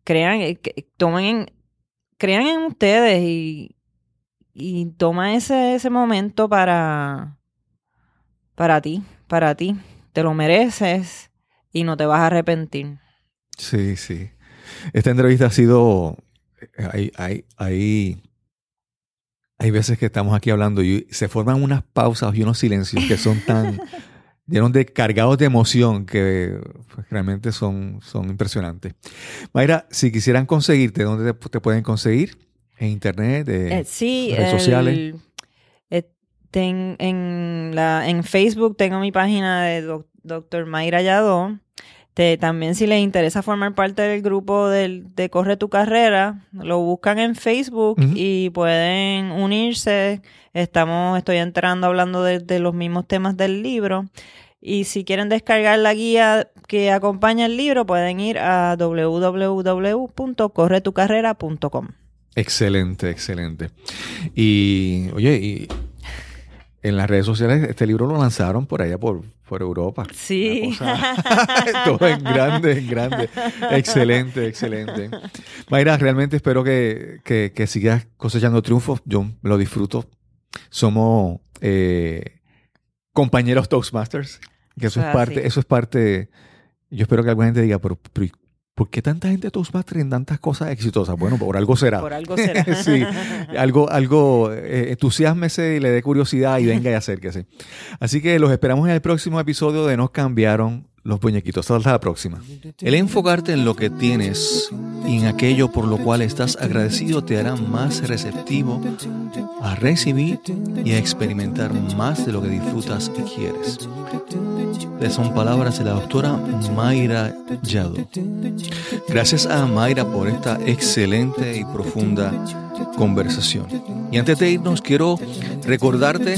crean, eh, que tomen, crean en ustedes y, y toma ese, ese momento para, para ti, para ti, te lo mereces y no te vas a arrepentir. Sí, sí. Esta entrevista ha sido. Hay, hay, hay, hay veces que estamos aquí hablando y se forman unas pausas y unos silencios que son tan llenos de cargados de emoción que pues, realmente son, son impresionantes. Mayra, si quisieran conseguirte, ¿dónde te, te pueden conseguir? En internet, eh, Eh, sí, redes el- sociales. eh, ten- en, la, en Facebook tengo mi página de doc- Dr. Mayra Yadó. Te- también si les interesa formar parte del grupo del, de Corre tu Carrera, lo buscan en Facebook y pueden unirse. Estamos, estoy entrando hablando de, de los mismos temas del libro. Y si quieren descargar la guía que acompaña el libro, pueden ir a www.corretucarrera.com. Excelente, excelente. Y, oye, y en las redes sociales este libro lo lanzaron por allá por, por Europa. Sí. Todo en grande, en grande. Excelente, excelente. Mayra, realmente espero que, que- que sigas cosechando triunfos. Yo lo disfruto. Somos eh, compañeros Toastmasters. Que eso es parte, sí. eso es parte Yo espero que alguna gente diga, pero, pero ¿por qué tanta gente de Toastmasters en tantas cosas exitosas? Bueno, por algo será. Por algo será. sí, algo, algo, eh, entusiasmese y le dé curiosidad y venga y acérquese. Así que los esperamos en el próximo episodio de Nos cambiaron los muñequitos. Hasta la próxima. El enfocarte en lo que tienes y en aquello por lo cual estás agradecido te hará más receptivo a recibir y a experimentar más de lo que disfrutas y quieres. Son palabras de la doctora Mayra Yado. Gracias a Mayra por esta excelente y profunda conversación. Y antes de irnos, quiero recordarte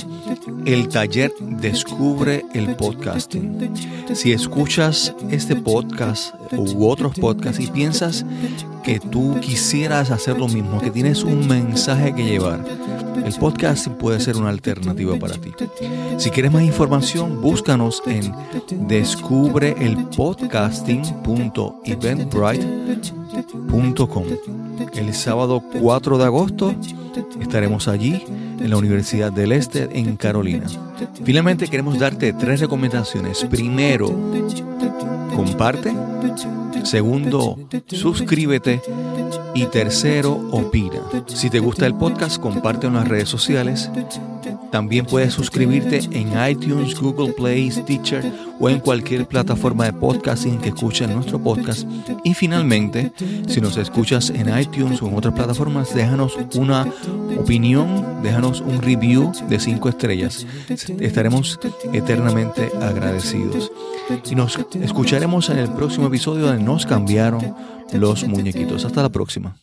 el taller Descubre el Podcasting. Si escuchas este podcast u otros podcasts y piensas que tú quisieras hacer lo mismo, que tienes un mensaje que llevar, el podcast puede ser una alternativa para ti. Si quieres más información, búscanos en descubreelpodcasting.eventbrite.com. El sábado 4 de agosto estaremos allí en la Universidad del Este en Carolina. Finalmente queremos darte tres recomendaciones. Primero, comparte. Segundo, suscríbete. Y tercero, opina. Si te gusta el podcast, comparte en las redes sociales. También puedes suscribirte en iTunes, Google Play, Stitcher o en cualquier plataforma de podcasting que escuches nuestro podcast. Y finalmente, si nos escuchas en iTunes o en otras plataformas, déjanos una opinión, déjanos un review de 5 estrellas. Estaremos eternamente agradecidos. Y nos escucharemos en el próximo episodio de Nos cambiaron los muñequitos. Hasta la próxima.